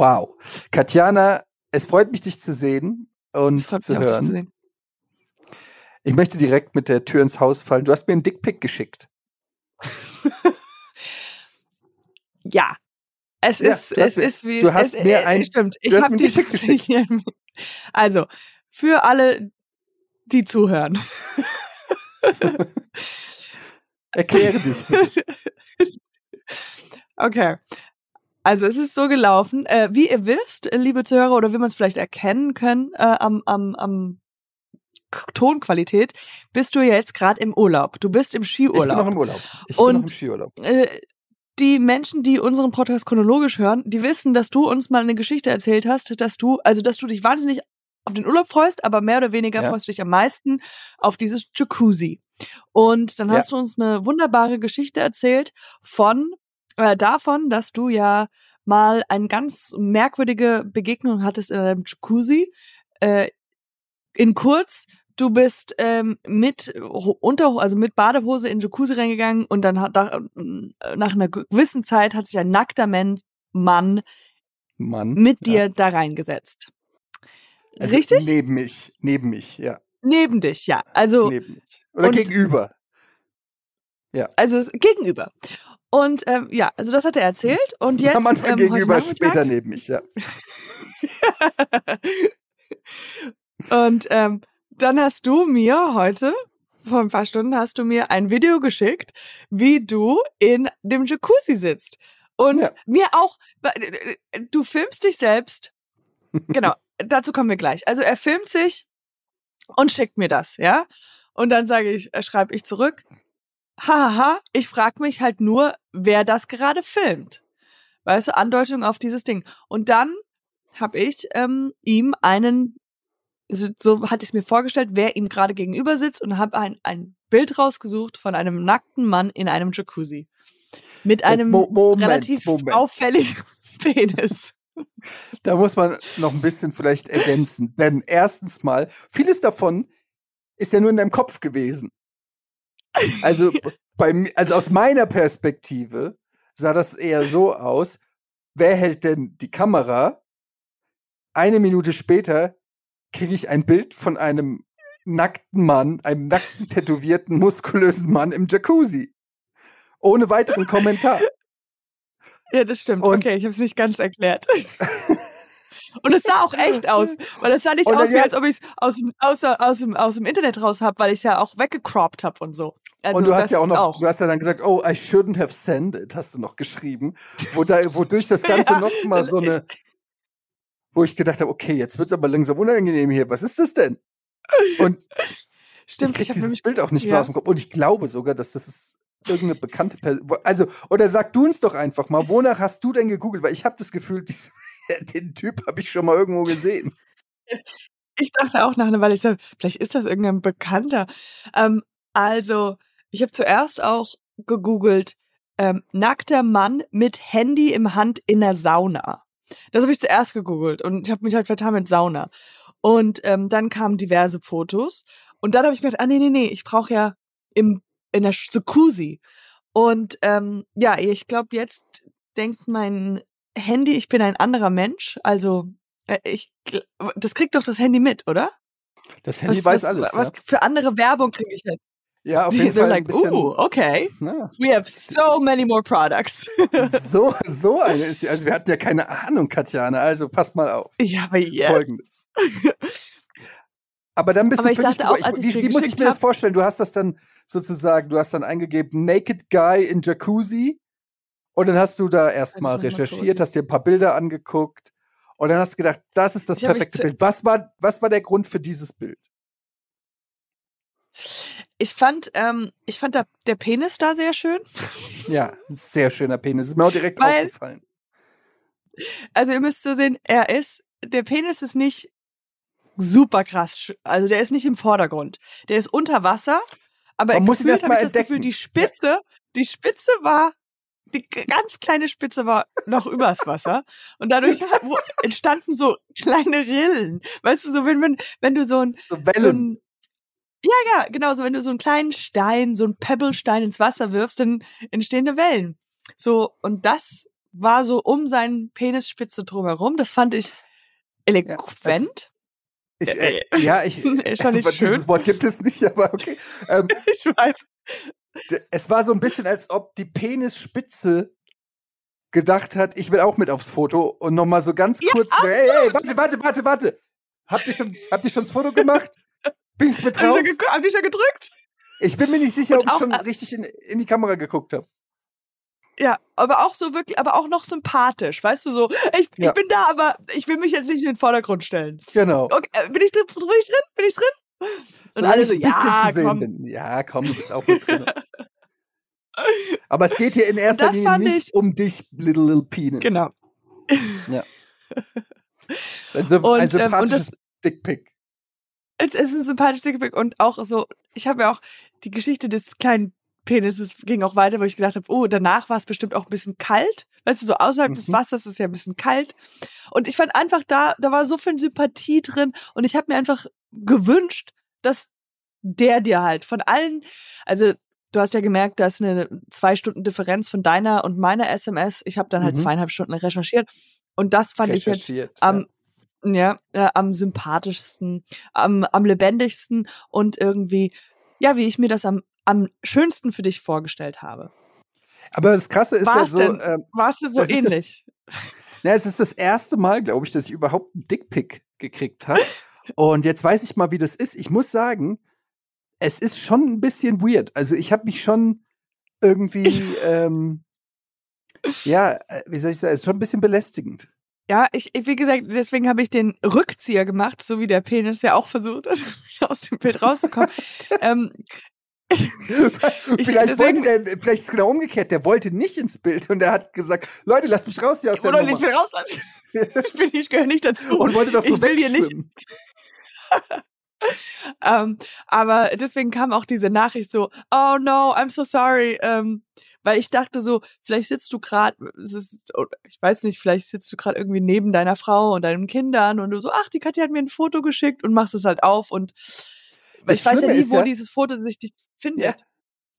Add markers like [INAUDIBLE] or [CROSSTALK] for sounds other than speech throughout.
Wow. Katjana, es freut mich, dich zu sehen und zu hören. Zu ich möchte direkt mit der Tür ins Haus fallen. Du hast mir einen Dickpick geschickt. [LAUGHS] ja. Es ja, ist, es mir, ist wie du hast es, mir ein, stimmt. Ich habe die Dickpick [LAUGHS] geschickt. Also, für alle, die zuhören. [LAUGHS] Erkläre dich. okay. Also es ist so gelaufen, äh, wie ihr wisst, liebe Zuhörer, oder wie man es vielleicht erkennen können äh, am, am, am Tonqualität, bist du jetzt gerade im Urlaub. Du bist im Skiurlaub. Ich bin noch im Urlaub. Ich Und, bin noch im Skiurlaub. Äh, die Menschen, die unseren Podcast chronologisch hören, die wissen, dass du uns mal eine Geschichte erzählt hast, dass du, also dass du dich wahnsinnig auf den Urlaub freust, aber mehr oder weniger ja. freust du dich am meisten auf dieses Jacuzzi. Und dann hast ja. du uns eine wunderbare Geschichte erzählt von äh, davon, dass du ja mal eine ganz merkwürdige Begegnung hattest in einem Jacuzzi. Äh, in kurz, du bist ähm, mit unter also mit Badehose in Jacuzzi reingegangen und dann hat nach, nach einer gewissen Zeit hat sich ein nackter Mann, Mann, Mann mit dir ja. da reingesetzt. Also Richtig? Neben mich, neben mich, ja. Neben dich, ja. Also neben mich. Oder und, gegenüber. Ja. Also gegenüber. Und ähm, ja, also das hat er erzählt. Und jetzt. Am Anfang ähm, gegenüber, später neben mich, ja. [LAUGHS] und ähm, dann hast du mir heute, vor ein paar Stunden, hast du mir ein Video geschickt, wie du in dem Jacuzzi sitzt. Und ja. mir auch, du filmst dich selbst. Genau, [LAUGHS] dazu kommen wir gleich. Also er filmt sich und schickt mir das, ja? Und dann sage ich, äh, schreibe ich zurück, haha, ich frage mich halt nur, wer das gerade filmt. Weißt du, Andeutung auf dieses Ding. Und dann habe ich ähm, ihm einen, so, so hatte ich es mir vorgestellt, wer ihm gerade gegenüber sitzt und habe ein, ein Bild rausgesucht von einem nackten Mann in einem Jacuzzi. Mit einem Mo Moment, relativ Moment. auffälligen [LAUGHS] Penis. Da muss man noch ein bisschen vielleicht ergänzen. Denn erstens mal, vieles davon ist ja nur in deinem Kopf gewesen. Also, [LAUGHS] bei, also aus meiner Perspektive sah das eher so aus, wer hält denn die Kamera? Eine Minute später kriege ich ein Bild von einem nackten Mann, einem nackten, tätowierten, muskulösen Mann im Jacuzzi. Ohne weiteren Kommentar. Ja, das stimmt. Und okay, ich habe es nicht ganz erklärt. [LAUGHS] Und es sah auch echt aus, [LAUGHS] weil es sah nicht aus, wie als ob ich es aus, aus, aus, dem, aus dem Internet raus habe, weil ich es ja auch weggecroppt habe und so. Also und du hast ja auch noch, auch. du hast ja dann gesagt, oh, I shouldn't have sent it, hast du noch geschrieben, wo da, wodurch das Ganze [LAUGHS] ja, noch mal so eine, wo ich gedacht habe, okay, jetzt wird's aber langsam unangenehm hier. Was ist das denn? Und [LAUGHS] Stimmt, ich krieg ich dieses Bild auch nicht ja. mehr aus dem Kopf. Und ich glaube sogar, dass das ist irgendeine bekannte Person. Also, oder sag du uns doch einfach mal, wonach hast du denn gegoogelt? Weil ich habe das Gefühl, [LAUGHS] dies, den Typ habe ich schon mal irgendwo gesehen. Ich dachte auch nach einer Weile, ich dachte, vielleicht ist das irgendein Bekannter. Ähm, also, ich habe zuerst auch gegoogelt, ähm, nackter Mann mit Handy im Hand in der Sauna. Das habe ich zuerst gegoogelt und ich habe mich halt vertan mit Sauna. Und ähm, dann kamen diverse Fotos. Und dann habe ich gedacht, ah nee, nee, nee, ich brauche ja im in der Jacuzzi. Und ähm, ja, ich glaube, jetzt denkt mein Handy, ich bin ein anderer Mensch. Also äh, ich, das kriegt doch das Handy mit, oder? Das Handy was, weiß was, alles. Was ja. für andere Werbung kriege ich jetzt? Ja, auf jeden Fall. Like, bisschen, Ooh, okay. Ja. We have so many more products. so, so eine ist sie. Also wir hatten ja keine Ahnung, Katjana. Also passt mal auf. Ja, aber yeah. Folgendes. [LAUGHS] Aber dann bist aber du ich dachte auch, als wie, wie muss ich mir das vorstellen? Du hast das dann sozusagen, du hast dann eingegeben Naked Guy in Jacuzzi und dann hast du da erstmal recherchiert, hast dir ein paar Bilder angeguckt und dann hast du gedacht, das ist das ich perfekte Bild. Was war, was war der Grund für dieses Bild? Ich fand, ähm, ich fand da, der Penis da sehr schön. Ja, ein sehr schöner Penis. Ist mir auch direkt [LAUGHS] Weil, aufgefallen. Also ihr müsst so sehen, er ist, der Penis ist nicht super krass. Also der ist nicht im Vordergrund. Der ist unter Wasser. Aber Man muss habe ich das Gefühl, die Spitze, die Spitze war, die ganz kleine Spitze war noch übers Wasser. Und dadurch entstanden so [LAUGHS] kleine Rillen. Weißt du, so wenn, wenn, wenn du so ein, so Wellen. So ja, ja, genau. So, wenn du so einen kleinen Stein, so einen Pebblestein ins Wasser wirfst, dann entstehen da Wellen. So, und das war so um seinen Penisspitze drumherum. Das fand ich eloquent. Ja, ich, äh, ja, ich, [LAUGHS] Schon nicht schön. dieses Wort gibt es nicht, aber okay. Ähm, [LAUGHS] ich weiß. Es war so ein bisschen, als ob die Penisspitze gedacht hat, ich will auch mit aufs Foto und nochmal so ganz kurz Ja, gesagt, ey, ey, warte, warte, warte, warte. Habt ihr schon, habt ihr schon das Foto gemacht? Bin ich mit Hab drauf? ich schon, ge- hab ich schon gedrückt? Ich bin mir nicht sicher, Und ob ich schon äh, richtig in, in die Kamera geguckt habe. Ja, aber auch so wirklich, aber auch noch sympathisch, weißt du so. Ich, Ja. ich bin da, aber ich will mich jetzt nicht in den Vordergrund stellen. Genau. Okay, äh, bin ich drin? Bin ich drin? Bin ich drin? Und Solange alle so, ja, sehen komm. bin. Ja, komm, du bist auch mit drin. [LAUGHS] Aber es geht hier in erster Das Linie nicht ich- um dich, Little Little Penis. Genau. Es [LAUGHS] ist ein, Symp Und, ein ähm, sympathisches Dickpick. Es ist ein sympathisches Dickpick und auch so, ich habe ja auch die Geschichte des kleinen Penises ging auch weiter, wo ich gedacht habe, oh, danach war es bestimmt auch ein bisschen kalt. Weißt du, so außerhalb des Mhm. Wassers ist ja ein bisschen kalt. Und ich fand einfach da, da war so viel Sympathie drin und ich habe mir einfach gewünscht, dass der dir halt von allen, also du hast ja gemerkt, da ist eine zwei Stunden Differenz von deiner und meiner SMS. Ich habe dann halt Mhm. zweieinhalb Stunden recherchiert und das fand ich jetzt am, ja, äh, am sympathischsten, am, am lebendigsten und irgendwie, ja, wie ich mir das am, am schönsten für dich vorgestellt habe. Aber das Krasse ist ja War's so, denn? ähm, Warst du so ist das- ähnlich? [LAUGHS] na, es ist das erste Mal, glaube ich, dass ich überhaupt einen Dickpick gekriegt habe. Und jetzt weiß ich mal, wie das ist. Ich muss sagen, es ist schon ein bisschen weird. Also ich habe mich schon irgendwie, ähm, ja, äh, wie soll ich sagen, es ist schon ein bisschen belästigend. Ja, ich, ich- wie gesagt, deswegen habe ich den Rückzieher gemacht, so wie der Penis ja auch versucht hat, [LAUGHS] aus dem Bild rauszukommen. [LAUGHS] ähm, vielleicht wollte der, vielleicht ist es genau umgekehrt, der wollte nicht ins Bild und der hat gesagt, Leute, lasst mich raus hier aus der ich Nummer. will raus, [LAUGHS] ich, bin, ich gehöre nicht dazu. und wollte doch so ich will hier nicht wegschwimmen. [LAUGHS] Ähm, aber deswegen kam auch diese Nachricht so, oh no, I'm so sorry. Ähm, weil ich dachte so, vielleicht sitzt du gerade, ich weiß nicht, vielleicht sitzt du gerade irgendwie neben deiner Frau und deinen Kindern und du so, ach, die Katja hat mir ein Foto geschickt und machst es halt auf und Das ich weiß ja Schlimme nie, wo ja- dieses Foto sich dich findet. Ja.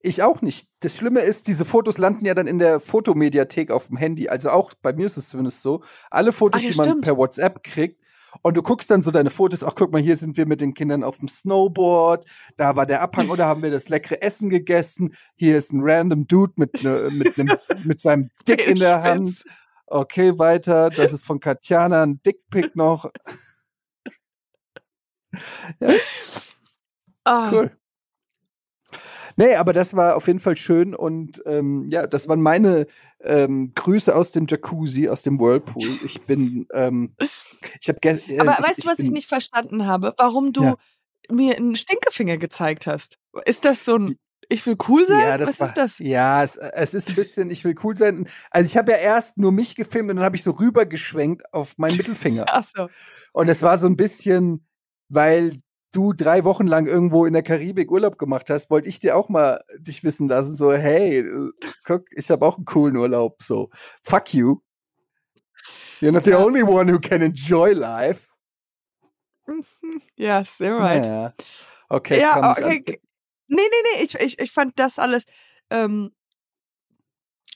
Ich auch nicht. Das Schlimme ist, diese Fotos landen ja dann in der Fotomediathek auf dem Handy. Also auch bei mir ist es zumindest so. Alle Fotos, Ach ja, die man stimmt. per WhatsApp kriegt. Und du guckst dann so deine Fotos, ach guck mal, hier sind wir mit den Kindern auf dem Snowboard, da war der Abhang oder haben wir das leckere Essen gegessen, hier ist ein random Dude mit, ne, mit, nem, [LAUGHS] mit seinem Dick in der Hand. Okay, weiter, das ist von Katjana, ein Dickpick noch. [LAUGHS] Ah, Cool. Nee, aber das war auf jeden Fall schön und ähm, ja, das waren meine ähm, Grüße aus dem Jacuzzi, aus dem Whirlpool. Ich bin, ähm, ich habe äh, Aber ich, weißt du, was ich nicht verstanden habe? Warum du Ja. mir einen Stinkefinger gezeigt hast? Ist das so ein, ich will cool sein? Ja, das was war, ist das? Ja, es, es ist ein bisschen, ich will cool sein. Also ich habe ja erst nur mich gefilmt und dann habe ich so rübergeschwenkt auf meinen Mittelfinger. Ach so. Und es war so ein bisschen, weil du drei Wochen lang irgendwo in der Karibik Urlaub gemacht hast, wollte ich dir auch mal dich wissen lassen, so, hey, äh, guck, ich habe auch einen coolen Urlaub, so, fuck you. You're not the only one who can enjoy life. [LAUGHS] Ja, sehr right. Naja. Okay, Ja, okay. an. Nee, nee, nee, ich, ich, ich fand das alles. Ähm,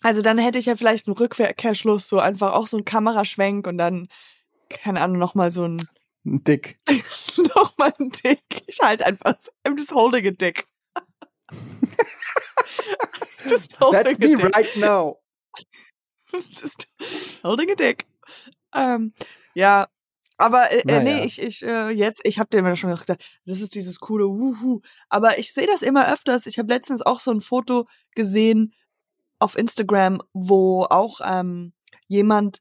also dann hätte ich ja vielleicht einen Rückkehrschluss, so einfach auch so ein Kameraschwenk und dann, keine Ahnung, nochmal so ein, Ein Dick. [LAUGHS] nochmal ein Dick. Ich halt einfach, I'm just holding a dick. [LAUGHS] just holding That's a me dick. right now. [LAUGHS] just holding a dick. Ähm, ja, aber äh, äh, nee, Naja. ich, ich, äh, jetzt, ich habe dir immer schon gedacht, das ist dieses coole Wuhu. Aber ich sehe das immer öfters. Ich habe letztens auch so ein Foto gesehen auf Instagram, wo auch ähm, jemand,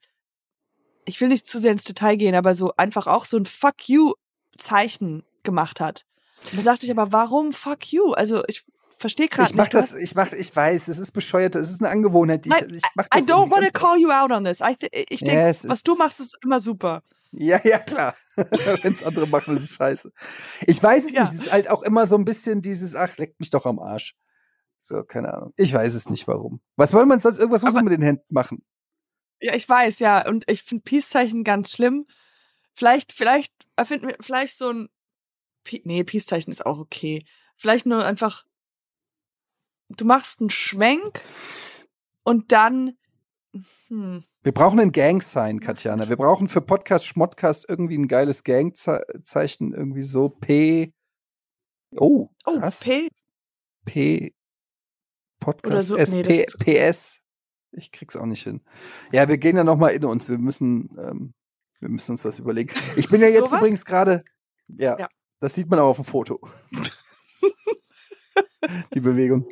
ich will nicht zu sehr ins Detail gehen, aber so einfach auch so ein Fuck you Zeichen gemacht hat. Und da dachte ich aber, warum Fuck you? Also ich verstehe gerade Ich mach nicht. das, ich mach, ich weiß, es ist bescheuert, es ist eine Angewohnheit, die ich, ich mach I das don't irgendwie want to call you out on this. I ich denke, Ja, es was du machst, ist immer super. Ja, ja, klar. [LAUGHS] Wenn's andere machen, ist es scheiße. Ich weiß es Ja. nicht. Es ist halt auch immer so ein bisschen dieses, ach, leckt mich doch am Arsch. So, keine Ahnung. Ich weiß es nicht, warum. Was soll man sonst, irgendwas muss man mit den Händen machen. Ja, ich weiß, ja. Und ich finde Peace-Zeichen ganz schlimm. Vielleicht, vielleicht, erfinden wir vielleicht so ein. Pi nee, Peace-Zeichen ist auch okay. Vielleicht nur einfach. Du machst einen Schwenk und dann hm. Wir brauchen einen Gang-Sign, Katjana. Wir brauchen für Podcast Schmottcast irgendwie ein geiles Gang-Zeichen, irgendwie so P. Oh, oh krass. Oh, P. P. Podcast so, nee, PS. Ich krieg's auch nicht hin. Ja, wir gehen ja noch mal in uns. Wir müssen, ähm, wir müssen uns was überlegen. Ich bin ja [LAUGHS] jetzt so übrigens gerade, ja, ja, das sieht man auch auf dem Foto. [LAUGHS] Die Bewegung.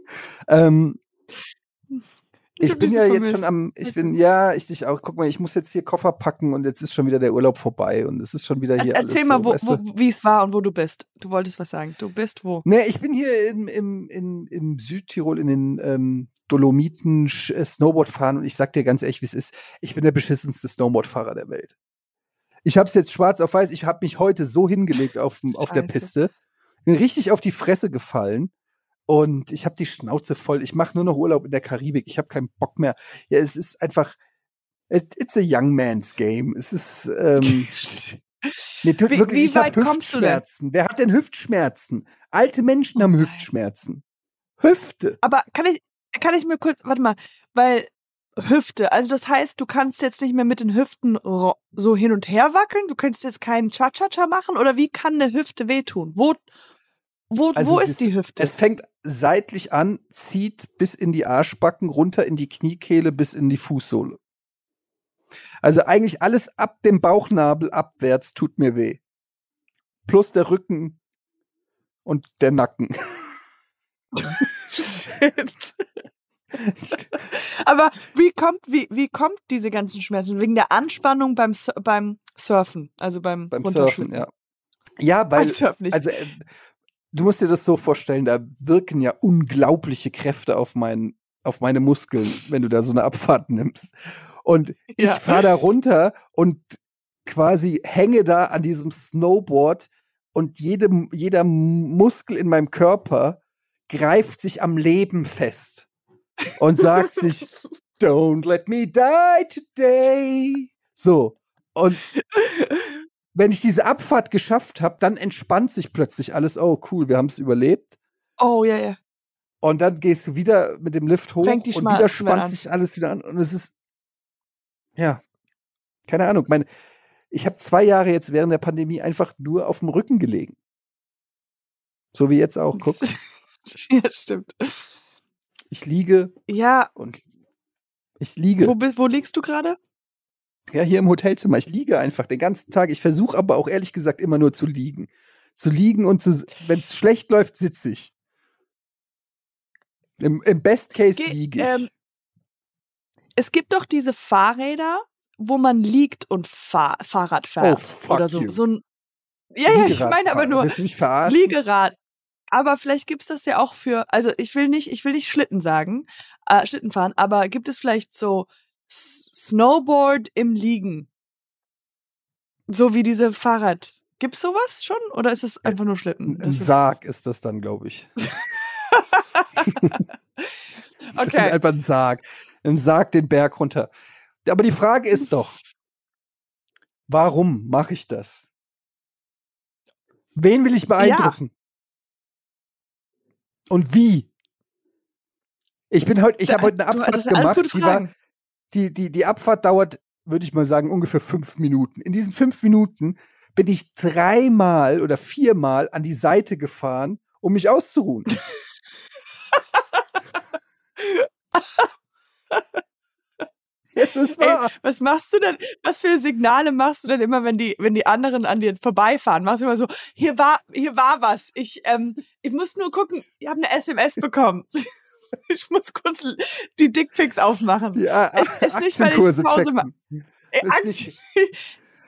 Ähm, ich, ich bin ja vermisst. jetzt schon am, ich bin, ja, ich dich auch, guck mal, ich muss jetzt hier Koffer packen und jetzt ist schon wieder der Urlaub vorbei und es ist schon wieder hier Erzähl mal, so, wo, wo, wie es war und wo du bist. Du wolltest was sagen. Du bist wo? Nee, ich bin hier im, im, im, im Südtirol in den ähm, Dolomiten äh, Snowboard fahren und ich sag dir ganz ehrlich, wie es ist. Ich bin der beschissenste Snowboardfahrer der Welt. Ich hab's jetzt schwarz auf weiß. Ich habe mich heute so hingelegt auf, [LAUGHS] auf der Piste. Bin richtig auf die Fresse gefallen und ich habe die Schnauze voll. Ich mache nur noch Urlaub in der Karibik. Ich habe keinen Bock mehr. Ja, es ist einfach. It's a young man's game. Es ist. Ähm, [LAUGHS] mir tut wie, wirklich, wie ich habe Hüftschmerzen. Wer hat denn Hüftschmerzen? Alte Menschen haben Hüftschmerzen. Hüfte. Aber kann ich, kann ich mir kurz, warte mal, weil Hüfte, also das heißt, du kannst jetzt nicht mehr mit den Hüften so hin und her wackeln, du könntest jetzt keinen Cha-Cha-Cha machen oder wie kann eine Hüfte wehtun? Wo, wo, also wo ist, ist die Hüfte? Es fängt seitlich an, zieht bis in die Arschbacken, runter in die Kniekehle, bis in die Fußsohle. Also eigentlich alles ab dem Bauchnabel abwärts tut mir weh. Plus der Rücken und der Nacken. [LAUGHS] [LAUGHS] [LAUGHS] [LAUGHS] Aber wie kommt, wie, wie kommt diese ganzen Schmerzen? Wegen der Anspannung beim, beim Surfen, also beim, beim Surfen, ja. Ja, weil, also, äh, du musst dir das so vorstellen, da wirken ja unglaubliche Kräfte auf meinen auf meine Muskeln, wenn du da so eine Abfahrt nimmst. Und ich ja. fahre da runter und quasi hänge da an diesem Snowboard und jede, jeder Muskel in meinem Körper greift sich am Leben fest und sagt sich, Don't let me die today. So. Und wenn ich diese Abfahrt geschafft habe, dann entspannt sich plötzlich alles. Oh, cool, wir haben es überlebt. Oh, ja, ja. Und dann gehst du wieder mit dem Lift hoch und wieder spannt sich alles wieder an. Und es ist, ja, keine Ahnung. Meine, ich habe zwei Jahre jetzt während der Pandemie einfach nur auf dem Rücken gelegen. So wie jetzt auch, guck. [LAUGHS] ja, stimmt. Ich liege. Ja. Und ich liege. Wo, wo liegst du gerade? Ja, hier im Hotelzimmer. Ich liege einfach den ganzen Tag. Ich versuche aber auch ehrlich gesagt immer nur zu liegen. Zu liegen und zu, wenn es schlecht läuft, sitze ich. Im, im Best Case Ge liege ich. Ähm, es gibt doch diese Fahrräder, wo man liegt und fahr Fahrrad fährt. Oh, fuck oder so. You. so ein, ja, ja, ich meine aber nur Liegerad. Aber vielleicht gibt's das ja auch für, also ich will nicht, ich will nicht Schlitten sagen, äh, Schlitten fahren, aber gibt es vielleicht so Snowboard im Liegen. So wie diese Fahrrad. Gibt's sowas schon oder ist es einfach nur Schlitten? Ein Sarg ist das dann, glaube ich. [LAUGHS] [LAUGHS] okay. Einfach ein Sarg. Ein Sarg den Berg runter. Aber die Frage ist doch, warum mache ich das? Wen will ich beeindrucken? Und wie? Ich bin heute, ich habe heute eine Abfahrt gemacht, die war, die, die, die Abfahrt dauert, würde ich mal sagen, ungefähr fünf Minuten. In diesen fünf Minuten bin ich dreimal oder viermal an die Seite gefahren, um mich auszuruhen. [LAUGHS] [LAUGHS] Jetzt ist wahr. Ey, was machst du denn? Was für Signale machst du denn immer, wenn die, wenn die anderen an dir vorbeifahren? Machst du immer so, hier war, hier war was. Ich, ähm, ich muss nur gucken, ich habe eine SMS bekommen. [LAUGHS] ich muss kurz die Dickpics aufmachen. Ja, es ist nicht, weil ich Pause mache. [LAUGHS]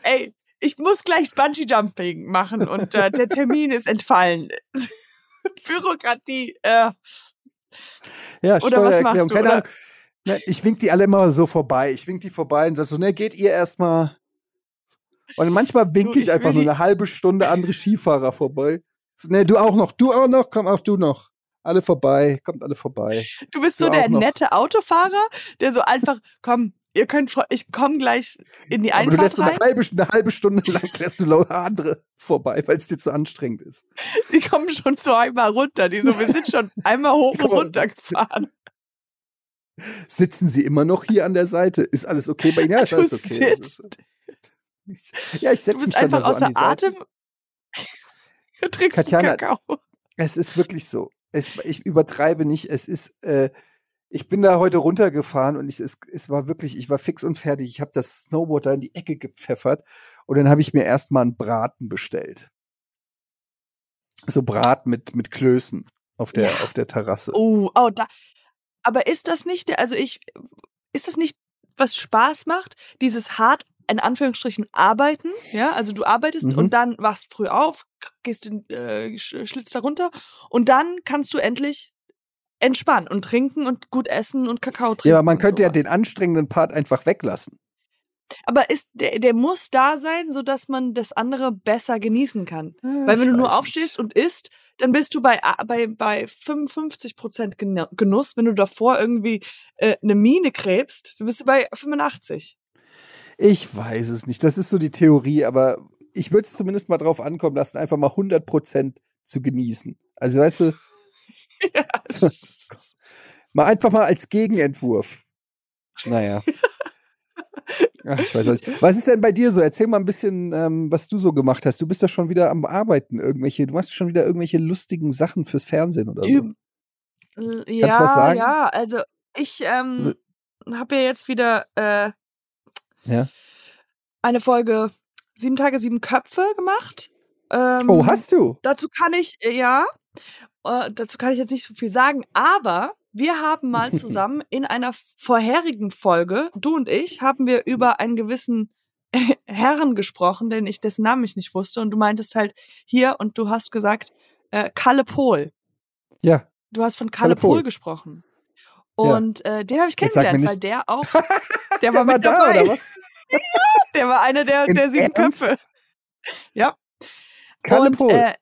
Ey, ich muss gleich Bungee Jumping machen und äh, der Termin ist entfallen. [LAUGHS] Bürokratie. Äh. Ja, Steuererklärung, keine Ahnung. Ne, ich wink die alle immer so vorbei. Ich wink die vorbei und sag so, ne, geht ihr erstmal. Und manchmal wink ich, ich einfach nur eine halbe Stunde andere [LAUGHS] Skifahrer vorbei. So, ne, du auch noch, du auch noch, komm auch du noch alle vorbei, kommt alle vorbei. Du bist so der nette Autofahrer, der so einfach, komm, ihr könnt, ich komme gleich in die Einfahrt Aber du lässt rein. Eine, halbe, eine halbe Stunde lang [LAUGHS] lässt du andere vorbei, weil es dir zu anstrengend ist. Die kommen schon zweimal runter, die so, wir sind schon einmal hoch und runter gefahren. Sitzen Sie immer noch hier an der Seite? Ist alles okay bei Ihnen? Ja, ist alles okay. Ist, [LAUGHS] ja, ich setze mich dann da so an die Seite. Atem. [LAUGHS] Du trinkst Katjana, Kakao. Es ist wirklich so. Ich, ich übertreibe nicht. Es ist, äh, ich bin da heute runtergefahren und ich, es, es war wirklich, ich war fix und fertig. Ich habe das Snowboard da in die Ecke gepfeffert und dann habe ich mir erstmal einen Braten bestellt. So Brat mit, mit Klößen auf der, ja. auf der Terrasse. Oh, oh, da. Aber ist das nicht der, also ich, ist das nicht, was Spaß macht? Dieses hart, in Anführungsstrichen, arbeiten, ja? Also du arbeitest mhm. und dann wachst früh auf, gehst in, äh, schlitzt da runter und dann kannst du endlich entspannen und trinken und gut essen und Kakao trinken. Ja, aber man könnte ja den anstrengenden Part einfach weglassen. Aber ist der, der muss da sein, sodass man das andere besser genießen kann. Ja, Weil wenn du nur aufstehst nicht. und isst, dann bist du bei, bei, bei 55 Prozent Genuss. Wenn du davor irgendwie äh, eine Mine krebst, dann bist du bei 85. Ich weiß es nicht. Das ist so die Theorie, aber ich würde es zumindest mal drauf ankommen lassen, einfach mal 100 Prozent zu genießen. Also weißt du, [LAUGHS] ja, [LAUGHS] so, mal einfach mal als Gegenentwurf. Naja. [LAUGHS] Ach, ich weiß nicht. Was ist denn bei dir so? Erzähl mal ein bisschen, ähm, was du so gemacht hast. Du bist ja schon wieder am Arbeiten, irgendwelche, du machst schon wieder irgendwelche lustigen Sachen fürs Fernsehen oder so. Ja, Kannst du was sagen? ja, also ich ähm, habe ja jetzt wieder äh, ja. eine Folge Sieben Tage, sieben Köpfe gemacht. Ähm, oh, hast du? Dazu kann ich, ja, äh, dazu kann ich jetzt nicht so viel sagen, aber wir haben mal [LAUGHS] zusammen in einer vorherigen Folge, du und ich, haben wir über einen gewissen [LAUGHS] Herren gesprochen, denn ich dessen Namen ich nicht wusste und du meintest halt hier und du hast gesagt äh, Kalle Pohl. Ja. Du hast von Kalle, Kalle Pohl. Pohl gesprochen. Und ja. äh, den habe ich kennengelernt, weil der auch, [LAUGHS] der, der war, mit da, dabei. oder was? ja, der war einer der, der sieben Ernst? Köpfe. Ja. Kalle und, Pohl. Äh,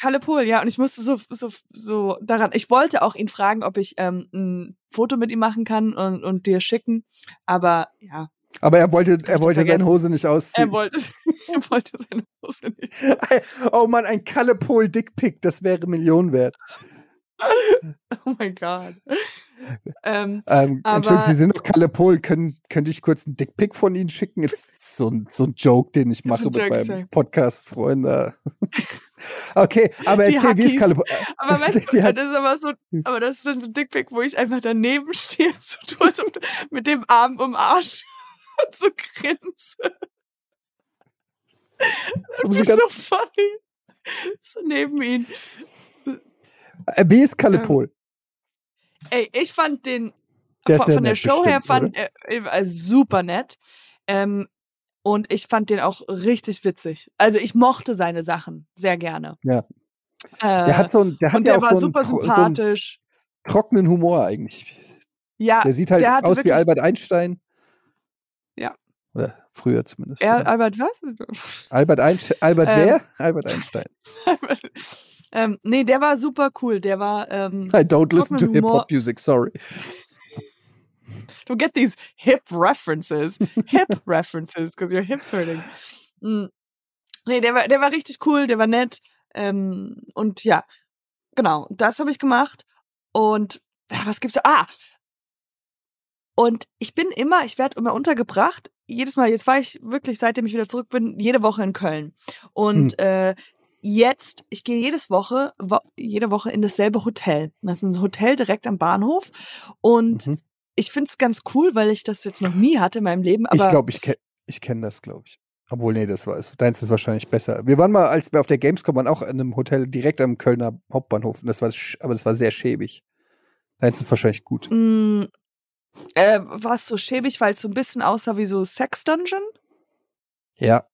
Kalle Pohl, ja, und ich musste so, so, so daran. Ich wollte auch ihn fragen, ob ich ähm, ein Foto mit ihm machen kann und, und dir schicken, aber ja. Aber er wollte, [LAUGHS] er wollte seine Hose nicht ausziehen. [LAUGHS] Er wollte, er wollte seine Hose nicht. Oh Mann, ein Kalle Pohl Dickpick, das wäre Millionen wert. [LAUGHS] oh mein Gott. Ähm, ähm, Entschuldigung, Sie sind doch Kalle Pohl. Können, könnte ich kurz einen Dickpick von Ihnen schicken? Jetzt so ein, so ein Joke, den ich mache mit meinem Podcast-Freund. [LAUGHS] okay, aber erzähl, wie ist Kalle Pohl? Aber [LAUGHS] weißt du, das ist aber so, aber das ist dann so ein Dickpick, wo ich einfach daneben stehe, so also mit dem Arm um Arsch und so grinse. Das ist so funny. So neben ihn. Äh, wie ist Kalle ähm? Ey, ich fand den der von, von der Show bestimmt, her fand er äh, super nett. Ähm, und ich fand den auch richtig witzig. Also ich mochte seine Sachen sehr gerne. Ja. Äh, der hat so ein, der hat und ja der auch war so super einen, sympathisch. So trockenen Humor eigentlich. Ja. Der sieht halt aus wie Albert Einstein. Ja. Oder früher zumindest. Er, Albert was? Albert Einstein. Albert ähm, wer? Albert Einstein. [LAUGHS] Ähm, nee, der war super cool. Der war. Ähm, I don't listen to hip-hop music, sorry. Don't get these hip references. Hip [LAUGHS] references, because your hips hurting. Mm. Nee, der war, der war richtig cool, der war nett. Ähm, und ja, genau, das habe ich gemacht. Und ja, was gibt's da? Ah! Und ich bin immer, ich werde immer untergebracht. Jedes Mal, jetzt war ich wirklich, seitdem ich wieder zurück bin, jede Woche in Köln. Und hm. äh, jetzt, ich gehe jedes Woche, wo, jede Woche in dasselbe Hotel. Das ist ein Hotel direkt am Bahnhof. Und mhm. ich finde es ganz cool, weil ich das jetzt noch nie hatte in meinem Leben. Aber ich glaube, ich kenne ich kenn das, glaube ich. Obwohl, nee, das war es. Deins ist wahrscheinlich besser. Wir waren mal, als wir auf der Gamescom waren, auch in einem Hotel direkt am Kölner Hauptbahnhof. Und das war, aber das war sehr schäbig. Deins ist wahrscheinlich gut. Mm, äh, war es so schäbig, weil es so ein bisschen aussah wie so Sex Dungeon? Ja.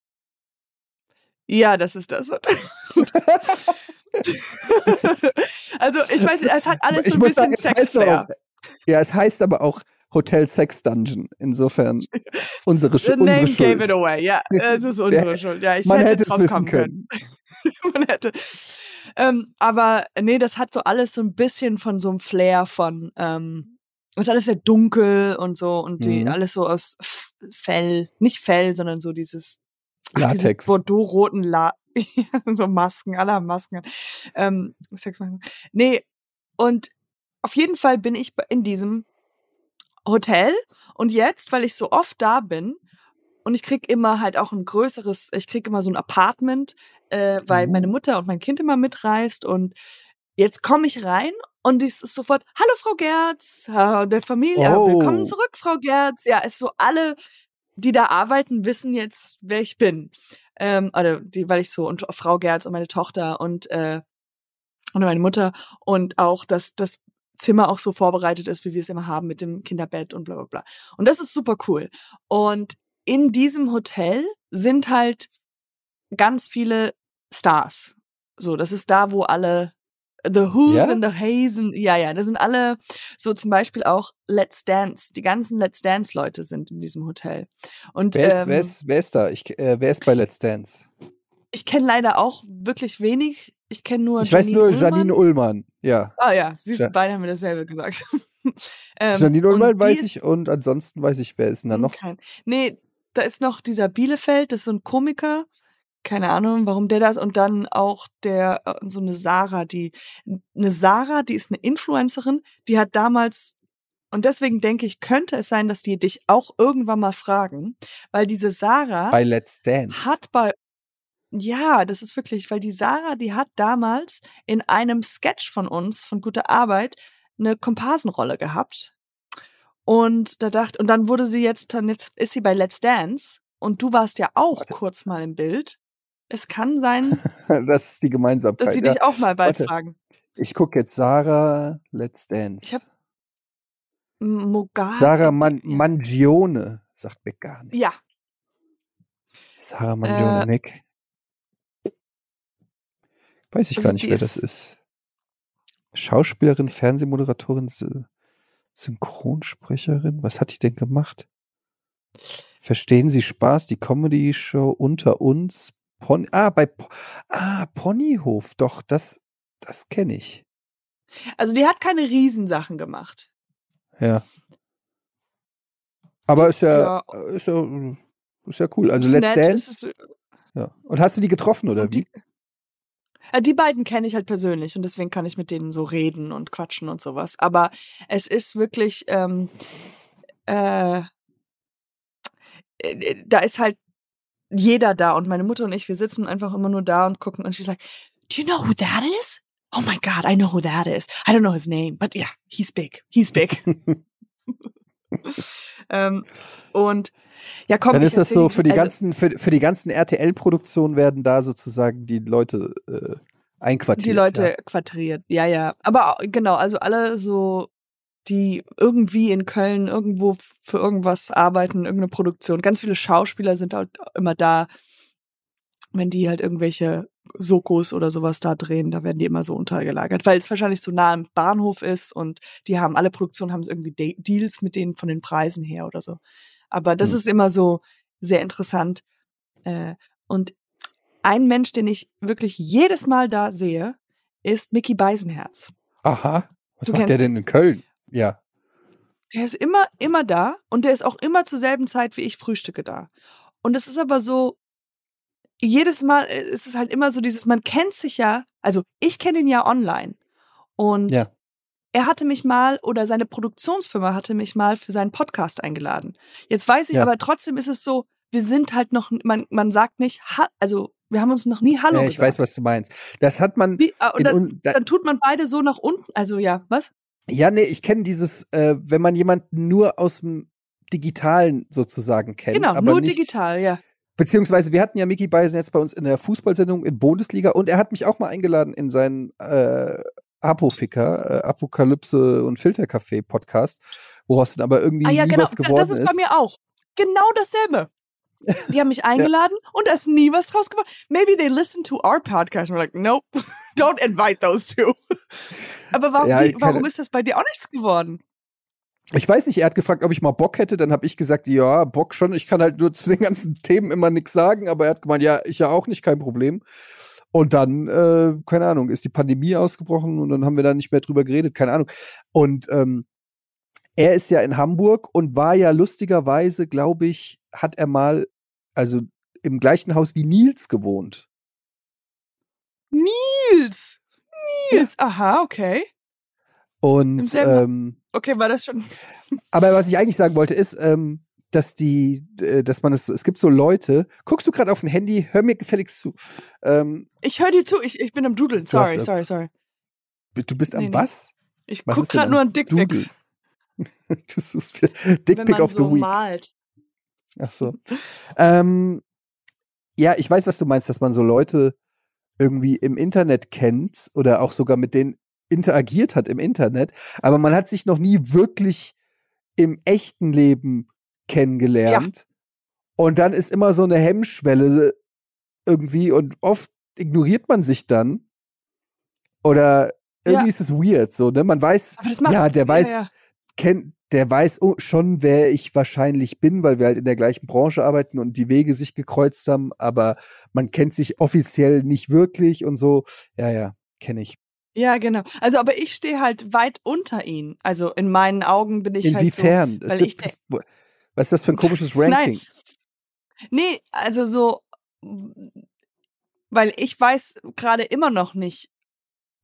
Ja, das ist das. [LAUGHS] also ich weiß, es hat alles so ein bisschen Sex Ja, es heißt aber auch Hotel Sex Dungeon. Insofern [LAUGHS] unsere, The unsere name Schuld. gave it away. Ja, es ist [LAUGHS] unsere Schuld. Ja, ich man hätte, hätte es wissen können. können. man hätte. Ähm, aber nee, das hat so alles so ein bisschen von so einem Flair von ähm, ist alles sehr dunkel und so und die mhm. alles so aus Fell, nicht Fell, sondern so dieses Latex. Bordeaux-roten La [LAUGHS] so Masken, alle haben Masken. Ähm, Sexmasken. Nee, und auf jeden Fall bin ich in diesem Hotel und jetzt, weil ich so oft da bin und ich krieg immer halt auch ein größeres, ich krieg immer so ein Apartment, äh, weil mhm. meine Mutter und mein Kind immer mitreist und jetzt komme ich rein und es ist sofort, hallo Frau Gerz, der Familie, oh. willkommen zurück, Frau Gerz. Ja, ist so alle, die da arbeiten, wissen jetzt, wer ich bin. Ähm, oder die, weil ich so, und Frau Gerz und meine Tochter und, äh, und meine Mutter und auch, dass das Zimmer auch so vorbereitet ist, wie wir es immer haben mit dem Kinderbett und bla bla bla. Und das ist super cool. Und in diesem Hotel sind halt ganz viele Stars. So, das ist da, wo alle The Who's ja? and the Hazen, ja, ja, das sind alle so zum Beispiel auch Let's Dance. Die ganzen Let's Dance Leute sind in diesem Hotel. Und wer ist, ähm, wer ist, wer ist da? Ich, äh, wer ist bei Let's Dance? Ich kenne leider auch wirklich wenig. Ich kenne nur. Ich Janine weiß nur Ullmann. Janine Ullmann. Ja. Ah ja, sie ja. beide haben mir dasselbe gesagt. [LAUGHS] ähm, Janine Ullmann weiß ich und ansonsten weiß ich, wer ist denn da noch? Kein, nee, da ist noch dieser Bielefeld, das ist so ein Komiker keine Ahnung, warum der das und dann auch der äh, so eine Sarah, die eine Sarah, die ist eine Influencerin, die hat damals und deswegen denke ich, könnte es sein, dass die dich auch irgendwann mal fragen, weil diese Sarah bei Let's Dance hat bei ja, das ist wirklich, weil die Sarah, die hat damals in einem Sketch von uns von Gute Arbeit eine Komparsenrolle gehabt. Und da dachte, und dann wurde sie jetzt, dann jetzt ist sie bei Let's Dance und du warst ja auch kurz mal im Bild. Es kann sein, [LAUGHS] das ist die Gemeinsamkeit. dass sie dich auch mal bald Warte. fragen. Ich gucke jetzt Sarah Let's Dance. Ich habe Mogar. Sarah Man Mangione sagt mir gar nichts. Ja. Sarah Mangione, äh, Nick. Weiß ich also gar nicht, wer das ist. Schauspielerin, Fernsehmoderatorin, Synchronsprecherin. Was hat die denn gemacht? Verstehen Sie Spaß? Die Comedy-Show unter uns Pony, ah, bei ah, Ponyhof, doch, das, das kenne ich. Also die hat keine Riesensachen gemacht. Ja. Aber ist ja, ja. Ist, ja ist ja cool. Also Let's nett, Dance. Ist, ja. Und hast du die getroffen oder die, wie? Äh, die beiden kenne ich halt persönlich und deswegen kann ich mit denen so reden und quatschen und sowas. Aber es ist wirklich, ähm, äh, äh da ist halt jeder da und meine Mutter und ich, wir sitzen einfach immer nur da und gucken und she's like, do you know who that is? Oh my God, I know who that is. I don't know his name, but yeah, he's big. He's big. [LAUGHS] ähm, und ja, komm, Dann ist das so für die also, ganzen für, für die ganzen RTL-Produktionen werden da sozusagen die Leute äh, einquartiert. Die Leute ja. quatriert, ja, ja. Aber genau, also alle so die irgendwie in Köln irgendwo für irgendwas arbeiten, irgendeine Produktion. Ganz viele Schauspieler sind halt immer da, wenn die halt irgendwelche Sokos oder sowas da drehen, da werden die immer so untergelagert, weil es wahrscheinlich so nah am Bahnhof ist und die haben alle Produktionen haben irgendwie De Deals mit denen von den Preisen her oder so. Aber das mhm. ist immer so sehr interessant. Äh, und ein Mensch, den ich wirklich jedes Mal da sehe, ist Mickey Beisenherz. Aha. Was du macht der denn in Köln? Ja. Der ist immer, immer da und der ist auch immer zur selben Zeit wie ich frühstücke da. Und es ist aber so, jedes Mal äh, ist es halt immer so dieses, man kennt sich ja, also ich kenne ihn ja online. Und ja. er hatte mich mal, oder seine Produktionsfirma hatte mich mal für seinen Podcast eingeladen. Jetzt weiß ich ja. aber trotzdem ist es so, wir sind halt noch, man, man sagt nicht, also wir haben uns noch nie Hallo ja, ich gesagt. weiß, was du meinst. Das hat man. Wie, ah, dann, dann, tut man beide so nach unten. Also ja, was? Ja, nee, ich kenne dieses, äh, wenn man jemanden nur aus dem Digitalen sozusagen kennt. Genau, nur nicht, digital, ja. Beziehungsweise wir hatten ja Mickey Beisen jetzt bei uns in der Fußballsendung in Bundesliga und er hat mich auch mal eingeladen in seinen äh, Apoficker, äh, Apokalypse und Filtercafé Podcast, woraus dann aber irgendwie ah, ja, genau. was geworden ist. Das ist bei mir auch. Genau dasselbe. Die haben mich eingeladen ja. und da ist nie was draus geworden. Maybe they listen to our podcast and we're like, nope, [LAUGHS] don't invite those two. Aber warum, ja, wie, warum ist das bei dir auch nichts geworden? Ich weiß nicht, er hat gefragt, ob ich mal Bock hätte. Dann habe ich gesagt, ja, Bock schon. Ich kann halt nur zu den ganzen [LAUGHS] Themen immer nichts sagen. Aber er hat gemeint, ja, ich ja auch nicht, kein Problem. Und dann, äh, keine Ahnung, ist die Pandemie ausgebrochen und dann haben wir da nicht mehr drüber geredet, keine Ahnung. Und ähm, er ist ja in Hamburg und war ja lustigerweise, glaube ich, hat er mal, also im gleichen Haus wie Nils gewohnt. Nils! Nils! Ja. Aha, okay. Und ähm, okay, war das schon. [LAUGHS] aber was ich eigentlich sagen wollte, ist, ähm, dass die, dass man es, es gibt so Leute. Guckst du gerade auf ein Handy? Hör mir gefälligst zu. Ähm, ich höre dir zu. Ich, ich bin am Dudeln. Sorry, hast, sorry, sorry. Du bist am nee, was? Ich was guck gerade nur an Dickpics. [LAUGHS] du suchst Dickpick of so the Week. Malt. Ach so. ähm, ja, ich weiß, was du meinst, dass man so Leute irgendwie im Internet kennt oder auch sogar mit denen interagiert hat im Internet, aber man hat sich noch nie wirklich im echten Leben kennengelernt. Ja. Und dann ist immer so eine Hemmschwelle irgendwie und oft ignoriert man sich dann. Oder irgendwie ja. ist es weird, so, ne? Man weiß, ja, der weiß, ja, kennt, der weiß schon, wer ich wahrscheinlich bin, weil wir halt in der gleichen Branche arbeiten und die Wege sich gekreuzt haben, aber man kennt sich offiziell nicht wirklich und so. Ja, ja, kenne ich. Ja, genau. Also, aber ich stehe halt weit unter ihn. Also in meinen Augen bin ich Inwiefern? halt so, ich was ist das für ein komisches [LAUGHS] Ranking? Nein. Nee, also so, weil ich weiß gerade immer noch nicht,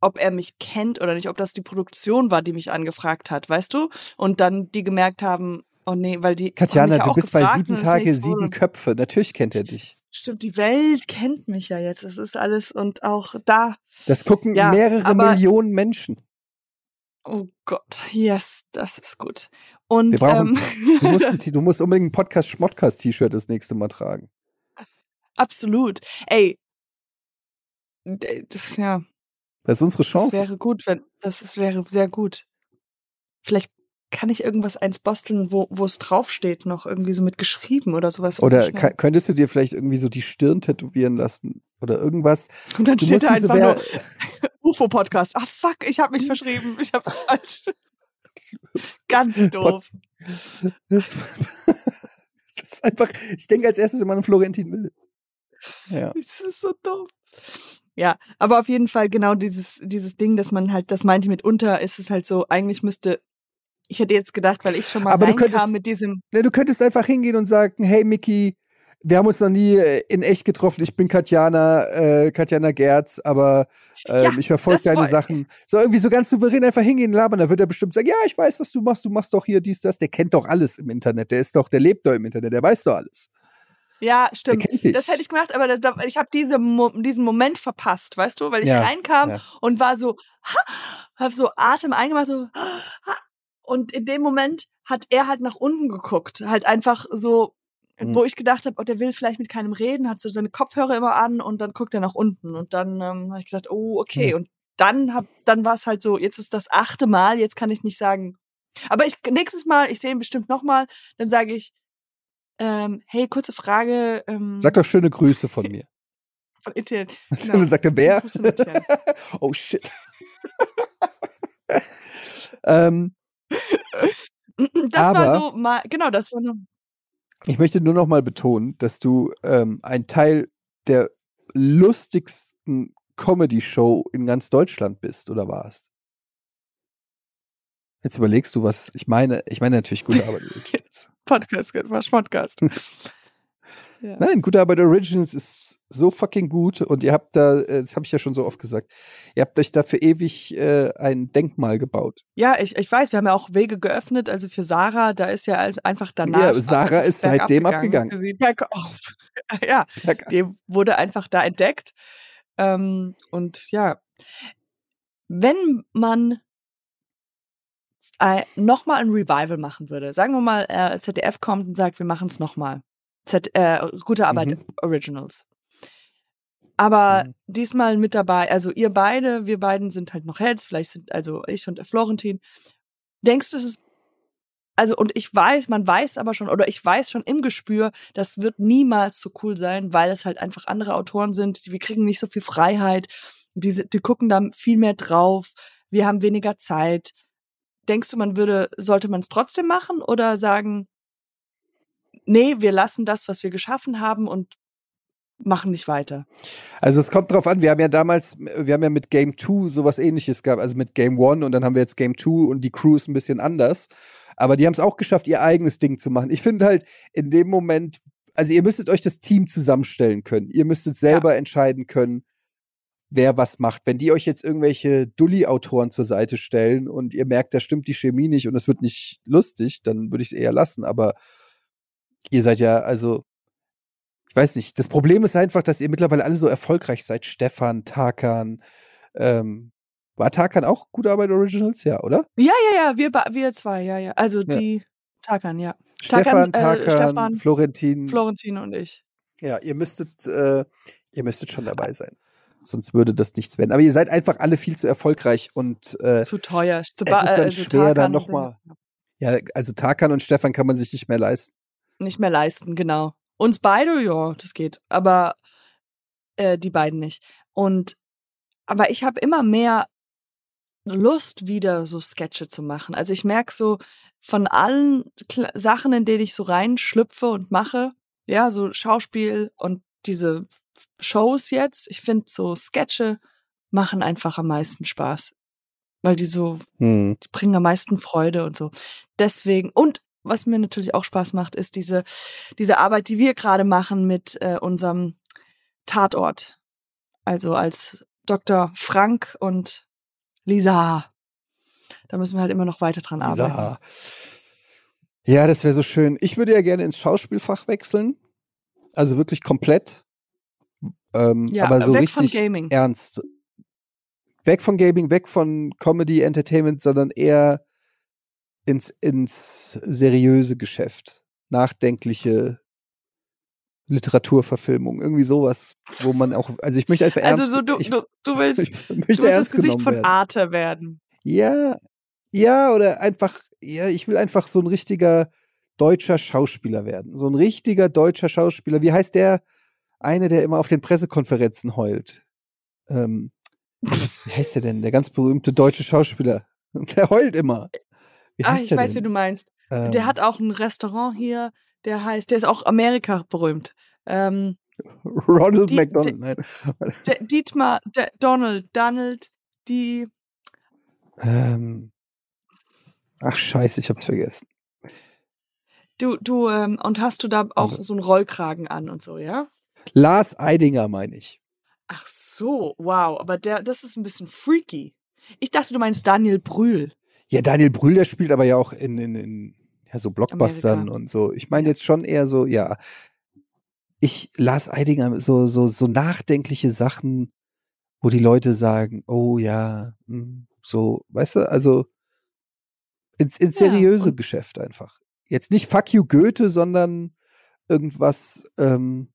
ob er mich kennt oder nicht, ob das die Produktion war, die mich angefragt hat, weißt du? Und dann die gemerkt haben, oh nee, weil die. Katjana, du bist bei sieben Tage, sieben Köpfe. Natürlich kennt er dich. Stimmt, die Welt kennt mich ja jetzt. Das ist alles und auch da. Das gucken ja, mehrere Millionen Menschen. Oh Gott, yes, das ist gut. Und brauchen, ähm, du, musst, [LAUGHS] du musst unbedingt ein Podcast-Schmodcast-T-Shirt das nächste Mal tragen. Absolut. Ey, das ja. Das ist unsere Chance. Das wäre gut, wenn das ist, wäre sehr gut. Vielleicht kann ich irgendwas eins basteln, wo, wo es draufsteht, noch irgendwie so mit geschrieben oder sowas. Oder kann, könntest du dir vielleicht irgendwie so die Stirn tätowieren lassen oder irgendwas? Und dann du steht da einfach nur [LAUGHS] UFO-Podcast. Ah, fuck, ich habe mich verschrieben. Ich hab's [LAUGHS] falsch. Ganz [LAUGHS] doof. das ist einfach, ich denke als erstes immer an Florentin Will. Ja. Das ist so doof. Ja, aber auf jeden Fall genau dieses, dieses Ding, dass man halt, das meinte mitunter, ist es halt so, eigentlich müsste ich hätte jetzt gedacht, weil ich schon mal Aber reinkam mit diesem. Ne, du könntest einfach hingehen und sagen, hey Miki, wir haben uns noch nie äh, in echt getroffen. Ich bin Katjana, äh, Katjana Gerz, aber äh, ja, ich verfolge deine Sachen. So irgendwie so ganz souverän einfach hingehen, labern. Da wird er bestimmt sagen, ja, ich weiß, was du machst. Du machst doch hier dies, das. Der kennt doch alles im Internet. Der ist doch, der lebt doch im Internet. Der weiß doch alles. Ja, stimmt. Das hätte ich gemacht, aber da, ich habe diese, diesen Moment verpasst, weißt du, weil ich ja, reinkam ja. und war so, ha, hab so Atem eingemacht, so, ha, und in dem Moment hat er halt nach unten geguckt, halt einfach so, mhm. wo ich gedacht habe, oh, der will vielleicht mit keinem reden, hat so seine Kopfhörer immer an und dann guckt er nach unten und dann ähm, habe ich gedacht, oh okay. Mhm. Und dann hab, dann war es halt so, jetzt ist das achte Mal, jetzt kann ich nicht sagen. Aber ich nächstes Mal, ich sehe ihn bestimmt noch mal, dann sage ich, ähm, hey, kurze Frage. Ähm, Sag doch schöne Grüße von mir. [LAUGHS] Von Etienne. [LAUGHS] Genau. sagt er, wer? [LAUGHS] oh shit. ähm, das Aber war so mal, genau, das war nur. Ich möchte nur noch mal betonen, dass du ähm, ein Teil der lustigsten Comedy-Show in ganz Deutschland bist oder warst. Jetzt überlegst du, was ich meine. Ich meine natürlich gute Arbeit. [LAUGHS] Podcast, Podcast. [LAUGHS] Ja. Nein, gute Arbeit Originals ist so fucking gut und ihr habt da, äh, das habe ich ja schon so oft gesagt, ihr habt euch dafür ewig äh, ein Denkmal gebaut. Ja, ich, ich weiß, wir haben ja auch Wege geöffnet, also für Sarah, da ist ja einfach danach. Ja, Sarah ist seitdem abgegangen. abgegangen. [LAUGHS] ja, die wurde einfach da entdeckt. Ähm, und ja, wenn man äh, nochmal ein Revival machen würde, sagen wir mal, äh, ZDF kommt und sagt, wir machen es nochmal äh, gute Arbeit mhm. Originals. Aber mhm. diesmal mit dabei, also ihr beide, wir beiden sind halt noch Heads, vielleicht sind also ich und Florentin. Denkst du, es ist also und ich weiß, man weiß aber schon oder ich weiß schon im Gespür, das wird niemals so cool sein, weil es halt einfach andere Autoren sind. Wir kriegen nicht so viel Freiheit. Die, die gucken da viel mehr drauf. Wir haben weniger Zeit. Denkst du, man würde, sollte man es trotzdem machen oder sagen, nee, wir lassen das, was wir geschaffen haben und machen nicht weiter. Also es kommt drauf an, wir haben ja damals, wir haben ja mit Game 2 sowas ähnliches gehabt, also mit Game 1 und dann haben wir jetzt Game 2 und die Crew ist ein bisschen anders. Aber die haben es auch geschafft, ihr eigenes Ding zu machen. Ich finde halt in dem Moment, also ihr müsstet euch das Team zusammenstellen können. Ihr müsstet selber ja. entscheiden können, wer was macht. Wenn die euch jetzt irgendwelche Dulli-Autoren zur Seite stellen und ihr merkt, da stimmt die Chemie nicht und es wird nicht lustig, dann würde ich es eher lassen. Aber ihr seid ja, also, ich weiß nicht. Das Problem ist einfach, dass ihr mittlerweile alle so erfolgreich seid. Stefan, Tarkan, ähm, war Tarkan auch gute Arbeit Originals? Ja, oder? Ja, ja, ja, wir, wir zwei, ja, ja. Also die ja. Tarkan, ja. Stefan, Tarkan, äh, Stefan, Florentin. Florentin und ich. Ja, ihr müsstet, äh, ihr müsstet schon dabei sein. Sonst würde das nichts werden. Aber ihr seid einfach alle viel zu erfolgreich und äh, zu teuer. Zu es ist dann also schwer, dann nochmal. Ja, also Tarkan und Stefan kann man sich nicht mehr leisten. Nicht mehr leisten, genau. Uns beide, ja, das geht. Aber äh, die beiden nicht. Und aber ich habe immer mehr Lust, wieder so Sketche zu machen. Also ich merke so von allen Kla Sachen, in denen ich so reinschlüpfe und mache, ja, so Schauspiel und diese Shows jetzt, ich finde so Sketche machen einfach am meisten Spaß. Weil die so, hm. die bringen am meisten Freude und so. Deswegen, und was mir natürlich auch Spaß macht, ist diese, diese Arbeit, die wir gerade machen mit äh, unserem Tatort. Also als Dr. Frank und Lisa. Da müssen wir halt immer noch weiter dran arbeiten. Lisa. Ja, das wäre so schön. Ich würde ja gerne ins Schauspielfach wechseln. Also wirklich komplett. Ähm, ja, aber so richtig ernst. Weg von Gaming, weg von Comedy, Entertainment, sondern eher ins, ins seriöse Geschäft. Nachdenkliche Literaturverfilmung, irgendwie sowas, wo man auch, also ich möchte einfach ernst. Also so, du, ich, du, du willst, [LAUGHS] ich du willst das Gesicht von werden. Arte werden. Ja, ja, oder einfach, ja, ich will einfach so ein richtiger deutscher Schauspieler werden. So ein richtiger deutscher Schauspieler. Wie heißt der eine, der immer auf den Pressekonferenzen heult? Ähm, wie heißt der denn? Der ganz berühmte deutsche Schauspieler. [LAUGHS] Der heult immer. Wie heißt ah, ich weiß, denn? wie du meinst. Ähm, der hat auch ein Restaurant hier, der heißt, der ist auch Amerika berühmt. Ähm, Ronald McDonald, nein. Dietmar, Donald, Donald, die. Ähm, ach, scheiße, ich hab's vergessen. Du, du, ähm, und hast du da auch also. so einen Rollkragen an und so, ja? Lars Eidinger, meine ich. Ach so, wow, aber der, das ist ein bisschen freaky. Ich dachte, du meinst Daniel Brühl. Ja, Daniel Brühl, der spielt aber ja auch in, in, in ja, so Blockbustern Amerika. und so. Ich meine ja. jetzt schon eher so, ja. Ich las Eidinger so, so, so nachdenkliche Sachen, wo die Leute sagen, oh ja, hm, so, weißt du, also ins, ins seriöse ja, Geschäft einfach. Jetzt nicht Fuck you Goethe, sondern irgendwas ähm,